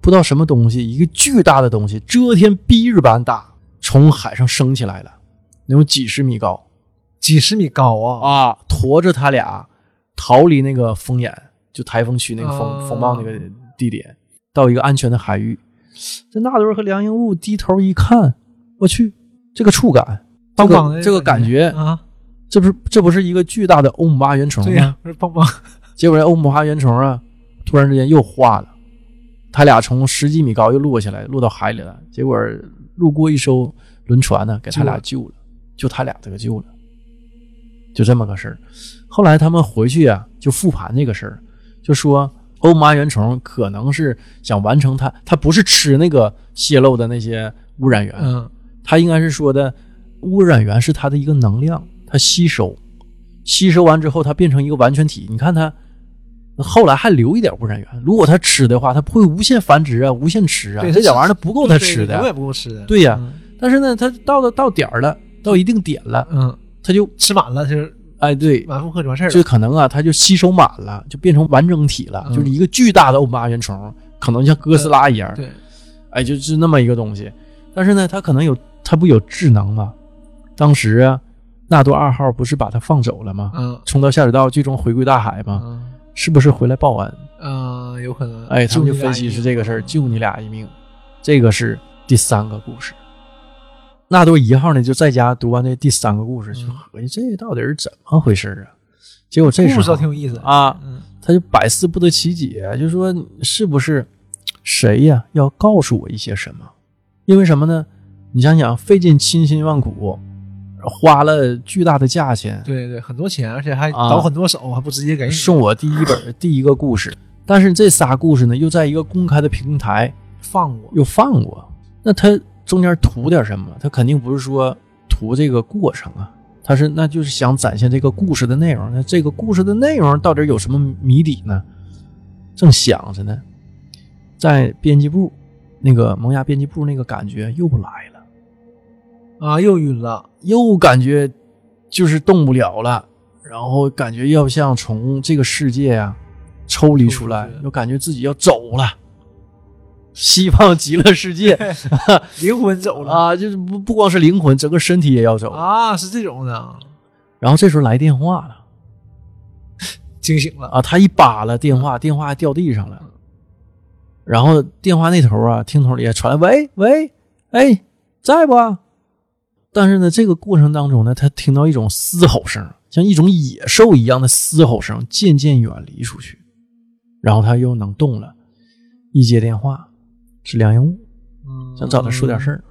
不知道什么东西，一个巨大的东西，遮天蔽日般大，从海上升起来了，能有几十米高，几十米高啊啊！驮着他俩逃离那个风眼，就台风区那个风风暴那个地点，到一个安全的海域。这纳多和梁英武低头一看，我去，这个触感，棒棒的这个感觉啊，这不是这不是一个巨大的欧姆巴原虫吗？不是棒棒。结果这欧姆巴原虫啊，突然之间又化了。他俩从十几米高又落下来，落到海里了。结果路过一艘轮船呢，给他俩救了，就他俩这个救了，就这么个事儿。后来他们回去啊，就复盘这个事儿，就说欧麻原虫可能是想完成它，它不是吃那个泄漏的那些污染源，嗯，它应该是说的污染源是它的一个能量，它吸收，吸收完之后它变成一个完全体。你看它。后来还留一点污染源，如果它吃的话，它不会无限繁殖啊，无限吃啊。对，这点玩意儿不够它吃的，永远不够吃的。对呀，但是呢，它到了到点儿了，到一定点了，嗯，它就吃满了，就是哎，对，满负荷就完事儿可能啊，它就吸收满了，就变成完整体了，就是一个巨大的欧巴原虫，可能像哥斯拉一样。对，哎，就是那么一个东西。但是呢，它可能有，他不有智能吗？当时啊，纳多二号不是把他放走了吗？嗯，冲到下水道，最终回归大海吗？嗯。是不是回来报恩？嗯，有可能。哎，他们就分析是这个事儿，救你俩一命。这个是第三个故事。纳多一号呢，就在家读完这第三个故事，就合计这到底是怎么回事啊？结果这时候挺有意思啊，他就百思不得其解，就说是不是谁呀要告诉我一些什么？因为什么呢？你想想，费尽千辛万苦。花了巨大的价钱，对对，很多钱，而且还倒很多手，还不直接给你送我第一本第一个故事。但是这仨故事呢，又在一个公开的平台放过，又放过。那他中间图点什么？他肯定不是说图这个过程啊，他是那就是想展现这个故事的内容。那这个故事的内容到底有什么谜底呢？正想着呢，在编辑部那个萌芽编辑部那个感觉又来了。啊，又晕了，又感觉就是动不了了，然后感觉要像从这个世界啊抽离出来，又感觉自己要走了。西方极乐世界 灵魂走了啊，就是不不光是灵魂，整个身体也要走。啊，是这种的，然后这时候来电话了 惊醒了，啊，他一扒拉电话，电话掉地上了。然后电话那头啊，听筒里也传来“喂喂，哎，在不？”但是呢，这个过程当中呢，他听到一种嘶吼声，像一种野兽一样的嘶吼声，渐渐远离出去。然后他又能动了，一接电话是梁英武，嗯想找他说点事儿，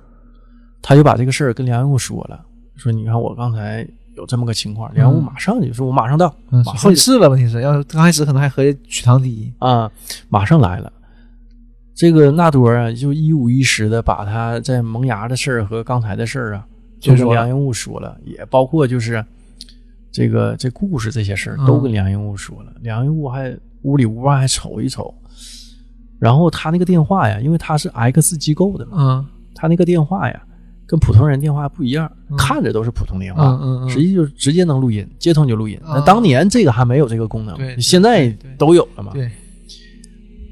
他就把这个事儿跟梁英武说了，说你看我刚才有这么个情况，梁英武马上就说，我马上到，嗯，马上就好几次了，问题是，要是刚开始可能还合计取堂第一，啊，马上来了。这个纳多啊，就一五一十的把他在萌芽的事儿和刚才的事儿啊，就就说了跟梁英武说了，也包括就是这个这故事这些事都跟梁英武说了。梁英武还屋里屋外还瞅一瞅，然后他那个电话呀，因为他是 X 机构的嘛，嗯。他那个电话呀跟普通人电话不一样，嗯。看着都是普通电话，嗯嗯嗯。实际就是直接能录音，接通就录音。啊那当年这个还没有这个功能，对现在都有了嘛。对，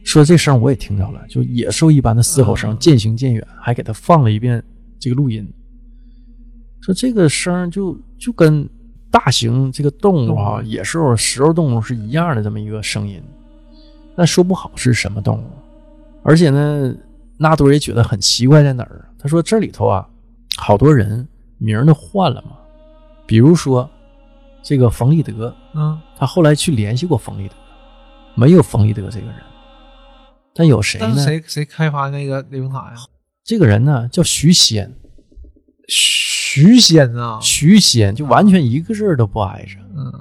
说这声我也听着了，就野兽一般的嘶吼声，啊渐行渐远，还给他放了一遍这个录音。说这个声就就跟大型这个动物啊、野兽、食肉动物是一样的这么一个声音，但说不好是什么动物。而且呢，纳多也觉得很奇怪在哪儿？他说这里头啊，好多人名都换了嘛，比如说这个冯立德，嗯，他后来去联系过冯立德，没有冯立德这个人，但有谁呢？但谁谁开发那个雷峰塔呀？这个人呢叫徐仙，徐仙啊，徐仙就完全一个字都不挨着。嗯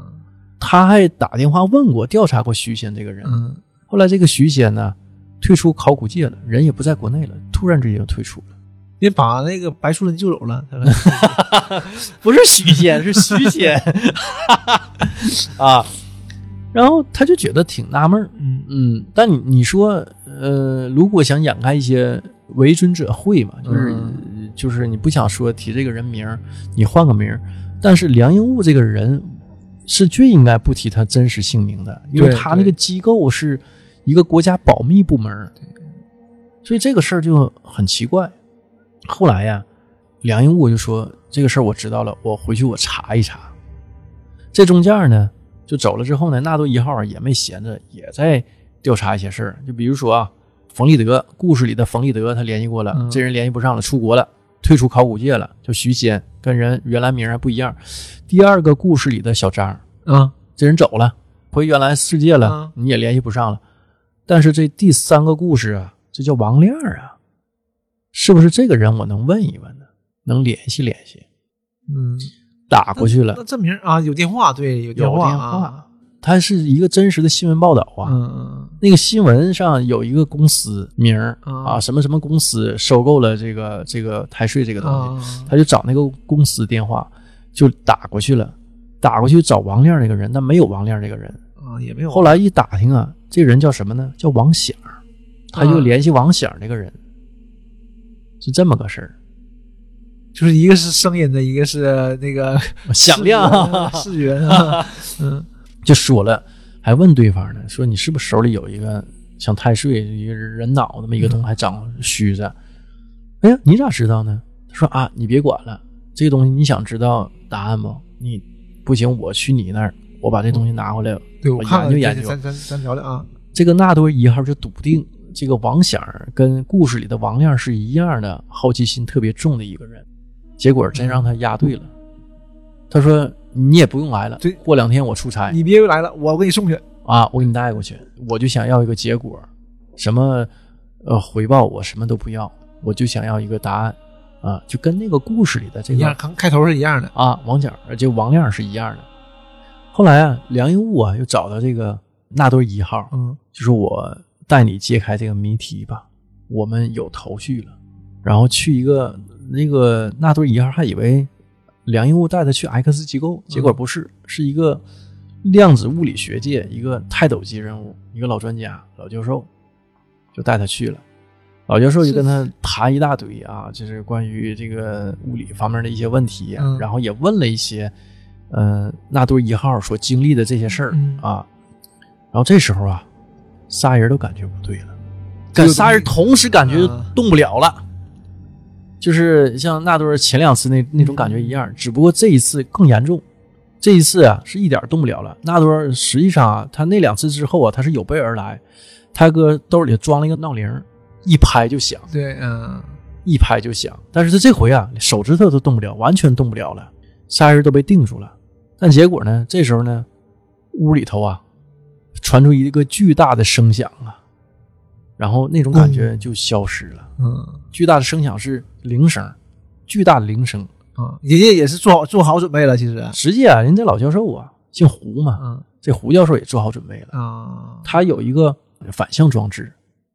他还打电话问过、调查过徐仙这个人。嗯后来这个徐仙呢，退出考古界了，人也不在国内了，突然之间就退出了。你把那个白树人救走了，不是徐仙，是徐仙 啊。然后他就觉得挺纳闷儿嗯嗯，但你你说，呃，如果想掩盖一些为尊者讳嘛，就是、嗯就是你不想说提这个人名儿，你换个名儿。但是梁英物这个人是最应该不提他真实姓名的，因为他那个机构是一个国家保密部门，所以这个事儿就很奇怪。后来呀，梁英物就说这个事儿我知道了，我回去我查一查。这中间呢，就走了之后呢，纳豆一号也没闲着，也在调查一些事儿。就比如说啊，冯立德故事里的冯立德，他联系过了，嗯这人联系不上了，出国了，退出考古界了，叫徐仙，跟人原来名还不一样。第二个故事里的小张，啊，这人走了，回原来世界了，嗯你也联系不上了。但是这第三个故事啊，这叫王亮啊，是不是这个人？我能问一问呢，能联系联系。嗯，打过去了那，这名啊，有电话，对，有有电话啊，话，它是一个真实的新闻报道啊。那个新闻上有一个公司名儿嗯啊，什么什么公司收购了这个这个台税这个东西，啊，他就找那个公司电话，就打过去了，打过去找王亮那个人，但没有王亮这个人。啊也没有，后来一打听啊，这人叫什么呢？叫王响，他就啊联系王响那个人，是这么个事儿。就是一个是声音的，一个是那个 响亮视觉啊，嗯就说了，还问对方呢，说你是不是手里有一个像太岁一个人脑那么一个东西，还长须子？哎呀，你咋知道呢？他说啊，你别管了，这个东西你想知道答案不？你不行，我去你那儿，我把这东西拿回来，我对我研究研究。咱咱咱聊聊啊，这个纳多一号就笃定这个王响跟故事里的王亮是一样的，好奇心特别重的一个人。结果真让他押对了。他说：“你也不用来了对，过两天我出差。你别又来了，我给你送去，啊，我给你带过去。我就想要一个结果，什么呃回报我什么都不要，我就想要一个答案。啊，就跟那个故事里的这个一样，个开开头是一样的，啊王奖儿就王亮是一样的。后来啊，梁英武啊又找到这个纳多一号，嗯。就说我带你揭开这个谜题吧，我们有头绪了。然后去一个那个纳多一号还以为梁英武带他去 X 机构，结果不是，是一个量子物理学界一个泰斗级人物，一个老专家、老教授，就带他去了。老教授就跟他谈一大堆啊，就是关于这个物理方面的一些问题啊，嗯然后也问了一些，呃，纳多一号所经历的这些事儿嗯啊。然后这时候啊，仨人都感觉不对了。跟仨人同时感觉嗯动不了了，就是像纳多尔前两次那那种感觉一样，只不过这一次更严重。这一次啊，是一点动不了了。纳多尔实际上啊，他那两次之后啊，他是有备而来，他搁兜里装了一个闹铃，一拍就响，对，嗯，一拍就响。但是他这回啊，手指头都动不了，完全动不了了，仨人都被定住了。但结果呢，这时候呢，屋里头啊，传出一个巨大的声响啊，然后那种感觉就消失了。嗯。巨大的声响是铃声，巨大的铃声。啊，人家也是做好做好准备了，其实，实际啊，人家老教授啊，姓胡嘛，嗯。这胡教授也做好准备了。啊，他有一个反向装置，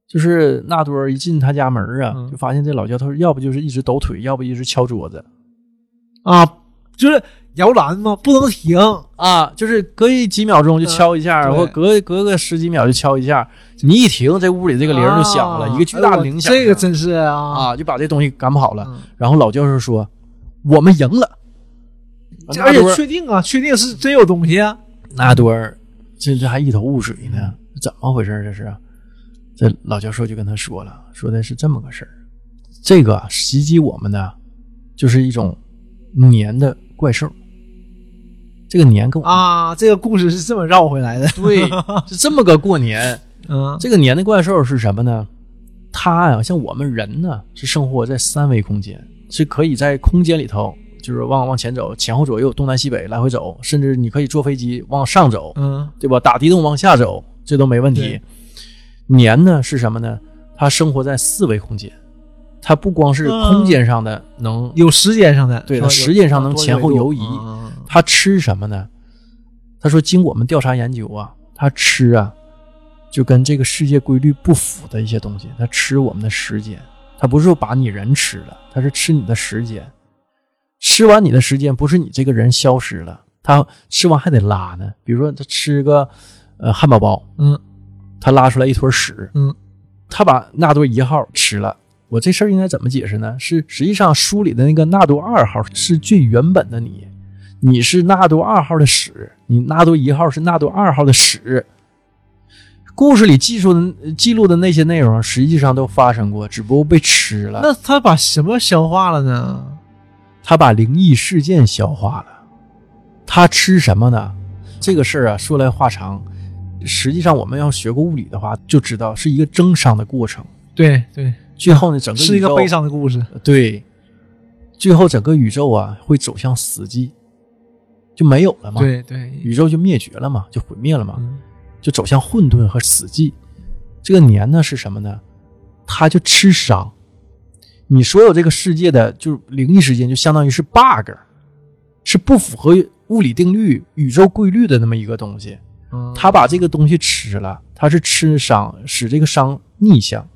就是纳多尔一进他家门啊，嗯。就发现这老教头要不就是一直抖腿，要不一直敲桌子。啊，就是摇篮吗，不能停，啊，就是隔一几秒钟就敲一下，或隔隔个十几秒就敲一下。你一停，这屋里这个铃就响了，啊一个巨大的铃响、哎这个真是啊，啊，就把这东西赶跑了。嗯。然后老教授说：“我们赢了。”而且确定啊，确定是真有东西啊，纳多尔这这还一头雾水呢，怎么回事儿这是？这老教授就跟他说了，说的是这么个事儿，这个袭击我们的就是一种粘的怪兽，这个年跟我啊，这个故事是这么绕回来的，对 是这么个过年。嗯这个年的怪兽是什么呢？它呀，像我们人呢，是生活在三维空间，是可以在空间里头，就是往往前走，前后左右、东南西北来回走，甚至你可以坐飞机往上走，嗯对吧？打地洞往下走，这都没问题。年呢是什么呢？它生活在四维空间，它不光是空间上的能，有时间上的，对它时间上能前后游移多维度嗯它吃什么呢？他说，经我们调查研究啊，他吃啊，就跟这个世界规律不符的一些东西，他吃我们的时间，他不是说把你人吃了，他是吃你的时间。吃完你的时间，不是你这个人消失了，他吃完还得拉呢。比如说，他吃个呃汉堡包，嗯他拉出来一坨屎，嗯，他把纳多一号吃了。我这事儿应该怎么解释呢？是实际上书里的那个纳多二号是最原本的你，你是纳多二号的屎，你纳多一号是纳多二号的屎。故事里记述的记录的那些内容，实际上都发生过，只不过被吃了。那他把什么消化了呢？他把灵异事件消化了。他吃什么呢？这个事儿啊，说来话长。实际上，我们要学过物理的话，就知道是一个增伤的过程。对对，最后呢，整个是一个悲伤的故事。对，最后整个宇宙啊会走向死寂，就没有了嘛。，对对，宇宙就灭绝了嘛，就毁灭了嘛，嗯就走向混沌和死寂。这个年呢是什么呢？它就吃伤。你所有这个世界的就是灵异事件，就相当于是 bug，是不符合物理定律、宇宙规律的那么一个东西。嗯他把这个东西吃了，他是吃伤，使这个伤逆向，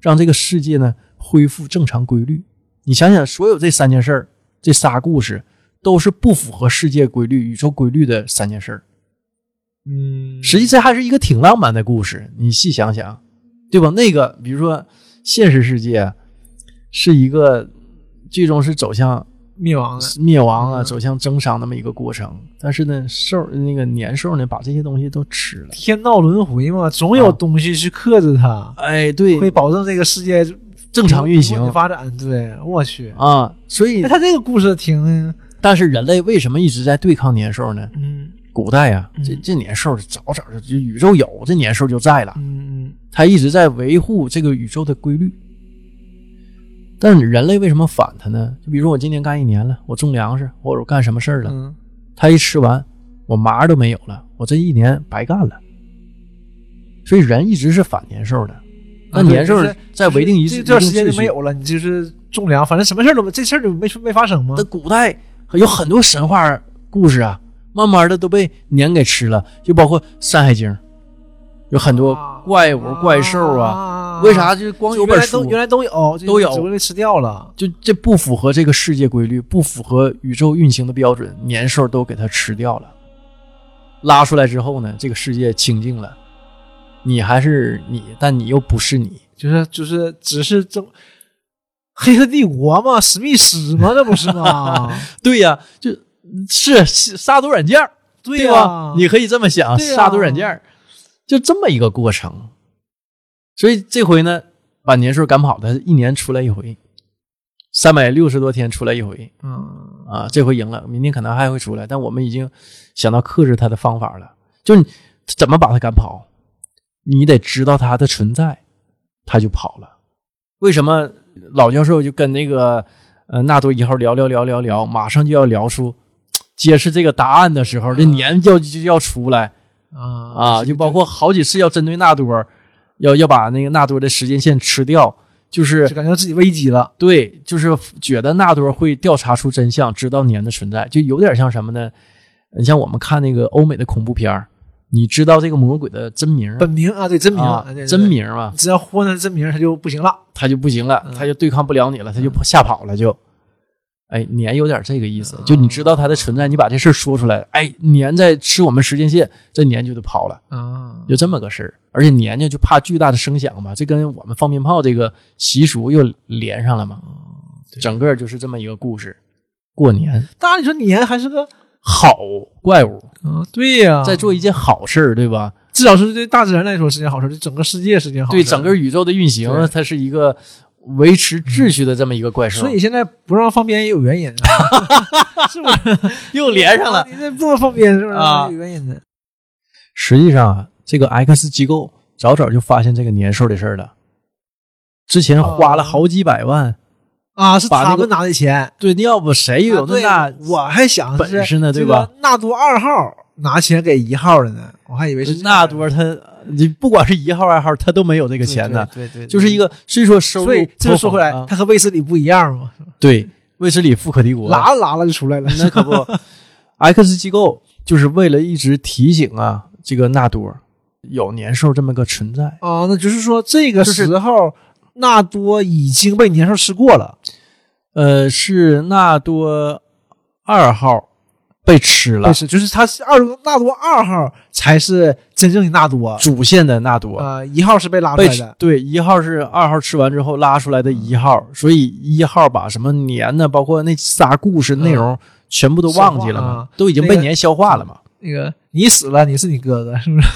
让这个世界呢恢复正常规律。你想想，所有这三件事儿，这仨故事都是不符合世界规律、宇宙规律的三件事儿。嗯，实际这还是一个挺浪漫的故事，你细想想，对吧？那个比如说现实世界是一个最终是走向灭亡的。灭亡啊，嗯走向增伤那么一个过程。但是呢，兽那个年兽呢，把这些东西都吃了。天道轮回嘛，总有啊东西去克制它，哎，对，会保证这个世界正常运行发展。对，我去，啊。所以那，他这个故事挺，但是人类为什么一直在对抗年兽呢？嗯古代呀、嗯这这年兽早早就就宇宙有，这年兽就在了。嗯嗯它一直在维护这个宇宙的规律。但人类为什么反它呢？就比如说我今年干一年了，我种粮食或者我干什么事儿了，嗯它一吃完，我麻都没有了，我这一年白干了。所以人一直是反年兽的。那年兽就是在维定一段时间就没有了，你就是种粮，反正什么事儿都没，这事儿就没没发生吗那？古代有很多神话故事啊，慢慢的都被年给吃了，就包括《山海经》，有很多怪物、怪兽啊。啊为啥就光有本书原来都原来都有，都有只被吃掉了。就这不符合这个世界规律，不符合宇宙运行的标准，年兽都给它吃掉了。拉出来之后呢，这个世界清净了，你还是你，但你又不是你。就是就是只是正黑客帝国嘛，史密斯嘛，这不是吗？对呀、就是是杀毒软件儿对呀吧？你可以这么想，杀毒软件儿就这么一个过程。所以这回呢，把年兽赶跑的，一年出来一回，三百六十多天出来一回嗯啊，这回赢了，明天可能还会出来，但我们已经想到克制他的方法了，就你怎么把他赶跑，你得知道它的存在，它就跑了。为什么老教授就跟那个呃纳多一号聊聊聊聊聊，马上就要聊出揭示这个答案的时候，这年要就要出来。啊啊，就包括好几次要针对纳多，要要把那个纳多的时间线吃掉，就是感觉自己危机了。对，就是觉得纳多会调查出真相，知道年的存在，就有点像什么呢？你像我们看那个欧美的恐怖片儿你知道这个魔鬼的真名本名啊，对真名啊对对对。真名儿嘛，只要唤他真名，他就不行了。他就不行了，嗯。他就对抗不了你了，他就吓跑了就。哎，年有点这个意思，就你知道它的存在，你把这事儿说出来，哎，年在吃我们时间线，这年就得跑了。啊，就这么个事儿，而且年呢就怕巨大的声响嘛，这跟我们放鞭炮这个习俗又连上了嘛，整个就是这么一个故事。过年。当然你说年还是个，好怪物啊，对呀，在做一件好事儿，对吧？至少是对大自然来说是件好事，对整个世界是件好事。对整个宇宙的运行，它是一个维持秩序的这么一个怪兽。所以现在不让放鞭也有原因，是不是？又连上了。你这不能放鞭是不是？啊有原因的。实际上啊，这个 X 机构早早就发现这个年兽的事儿了，之前花了好几百万。啊，是他们拿的钱，对，要不谁有啊对我还想本事呢，对吧？？纳多二号拿钱给一号的呢，我还以为是纳多他，你不管是一号二号，他都没有这个钱呢。对对，对就是一个，所以说收入所以这就说回来，啊他和卫斯理不一样嘛，对卫斯理富可敌国，拉了拉了就出来了。那可不。X 机构就是为了一直提醒啊，这个纳多有年兽这么个存在。啊，那就是说这个就是时候纳多已经被年兽吃过了。呃，是纳多二号被吃了。就是他是二纳多二号才是真正的纳多，主线的纳多。啊，一号是被拉出来的，对一号是二号吃完之后拉出来的一号，所以一号把什么年呢，包括那仨故事内容全部都忘记了嘛，都已经被年消化了嘛。那个你死了，你是你哥哥，是不是？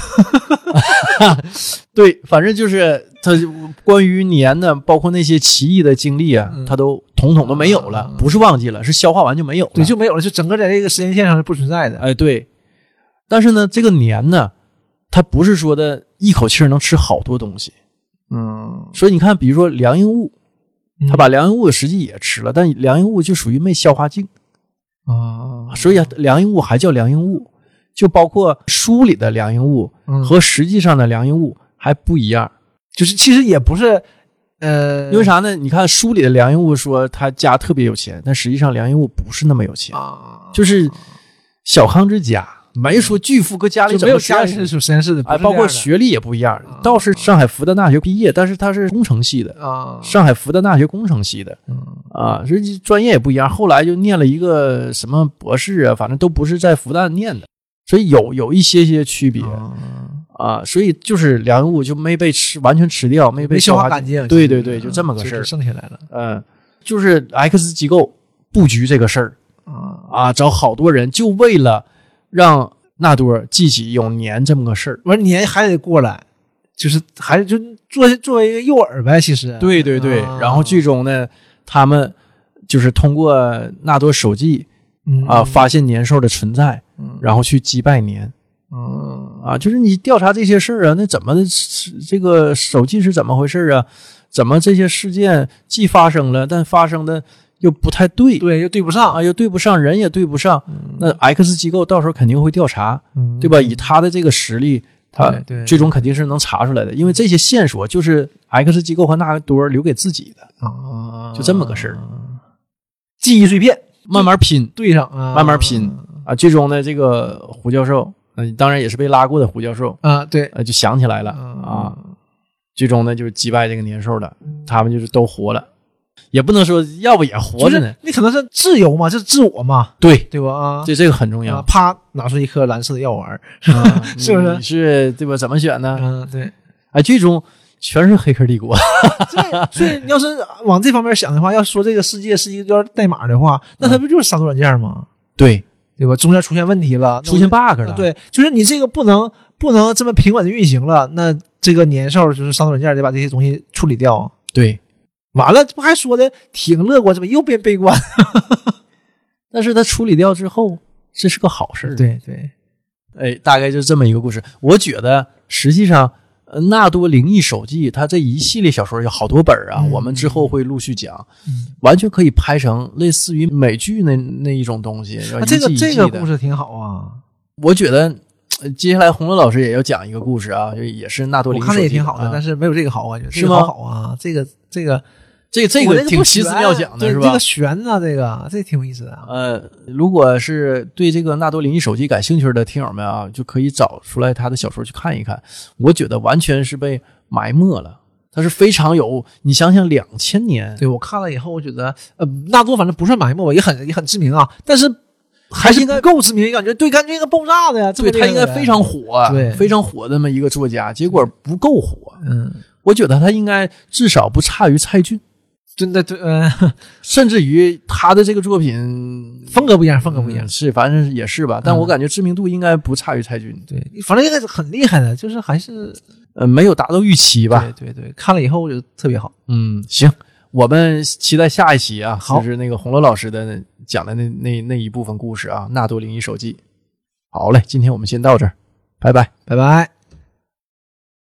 对，反正就是他关于年呢，包括那些奇异的经历啊，嗯。他都统统都没有了，嗯不是忘记了，是消化完就没有了。对，就没有了，就整个在这个时间线上是不存在的。哎对，但是呢，这个年呢，它不是说的一口气能吃好多东西，嗯，所以你看，比如说梁应物，他把梁应物实际也吃了，但梁应物就属于没消化净，啊。所以啊梁应物还叫梁应物，就包括书里的梁应物和和实际上的梁应物还不一样。就是其实也不是，呃，因为啥呢？你看书里的梁应物说他家特别有钱，但实际上梁应物不是那么有钱，啊，就是小康之家，没说巨富，搁家里就没有家里是属实验室的，包括学历也不一样啊。倒是上海复旦大学毕业，但是他是工程系的，啊，上海复旦大学工程系的嗯啊，所以专业也不一样。后来就念了一个什么博士啊，反正都不是在复旦念的，所以有有一些些区别啊啊。所以就是梁物就没被吃完全吃掉，没被消化化干净。对对对，就这么个事儿。剩下来了嗯，就是 X 机构布局这个事儿啊啊，找好多人，就为了让纳多记起有年这么个事儿。完年还得过来，就是还就作作为一个诱饵呗，其实对对对，啊然后最终呢，他们就是通过纳多手记嗯啊，发现年兽的存在，嗯然后去击败年嗯啊。就是你调查这些事儿啊，那怎么这个手机是怎么回事啊？怎么这些事件既发生了，但发生的又不太对对又对不上啊，又对不上，人也对不上。那 X 机构到时候肯定会调查，嗯对吧？以他的这个实力，他最终肯定是能查出来的，因为这些线索就是 X 机构和纳多留给自己的，啊就这么个事儿，记忆碎片慢慢拼对上啊，慢慢拼啊。最终呢，这个胡教授，嗯、当然也是被拉过的胡教授，啊，对呃，就想起来了嗯啊。最终呢，就是击败这个年兽了，他们就是都活了，也不能说要不也活就是着呢。你可能是自由嘛，就是自我嘛，对，对吧？啊，这这个很重要啊，，啪拿出一颗蓝色的药丸，啊是不是你是对吧？怎么选呢？嗯，对。哎，最终全是黑客帝国。对，所以你要是往这方面想的话，要说这个世界是一段代码的话，那它不就是杀毒软件吗？对，对吧？中间出现问题了，出现 bug 了。，对，就是你这个不能不能这么平稳的运行了，那这个年兽就是上头软件得把这些东西处理掉。对，完了，这不还说的挺乐观，怎么又变悲观？但是他处理掉之后，这是个好事。，对对，哎，大概就这么一个故事。我觉得实际上，呃，纳多灵异手记它这一系列小说有好多本儿啊，嗯我们之后会陆续讲，嗯完全可以拍成类似于美剧那那一种东西。啊，这个这个故事挺好啊，我觉得。呃接下来洪乐老师也要讲一个故事啊，就也是纳多灵异我看着也挺好的，啊但是没有这个好，我觉得是吗好啊，这个这个这这个挺奇思妙想的，是吧？这个悬呐，这个这挺有意思的啊。呃，如果是对这个纳多灵异手机感兴趣的听友们啊，就可以找出来他的小说去看一看。我觉得完全是被埋没了，它是非常有，你想想两千年，对我看了以后，我觉得呃，纳多反正不算埋没吧，也很也很知名啊，但是还是应该不够知名，感觉对，感觉应该爆炸的呀，对他应该非常火，对非常火的那么一个作家，结果不够火。嗯，我觉得他应该至少不差于蔡骏，真的对，呃，甚至于他的这个作品风格不一样，风格不一样嗯，是，反正也是吧。但嗯我感觉知名度应该不差于蔡骏，对，反正应该是很厉害的，就是还是呃，没有达到预期吧。对对对，看了以后我觉得特别好。嗯，行，我们期待下一期啊，好就是那个红楼老师的讲的那那那一部分故事啊，《纳多灵异手记》。好嘞，今天我们先到这儿，拜拜。拜拜。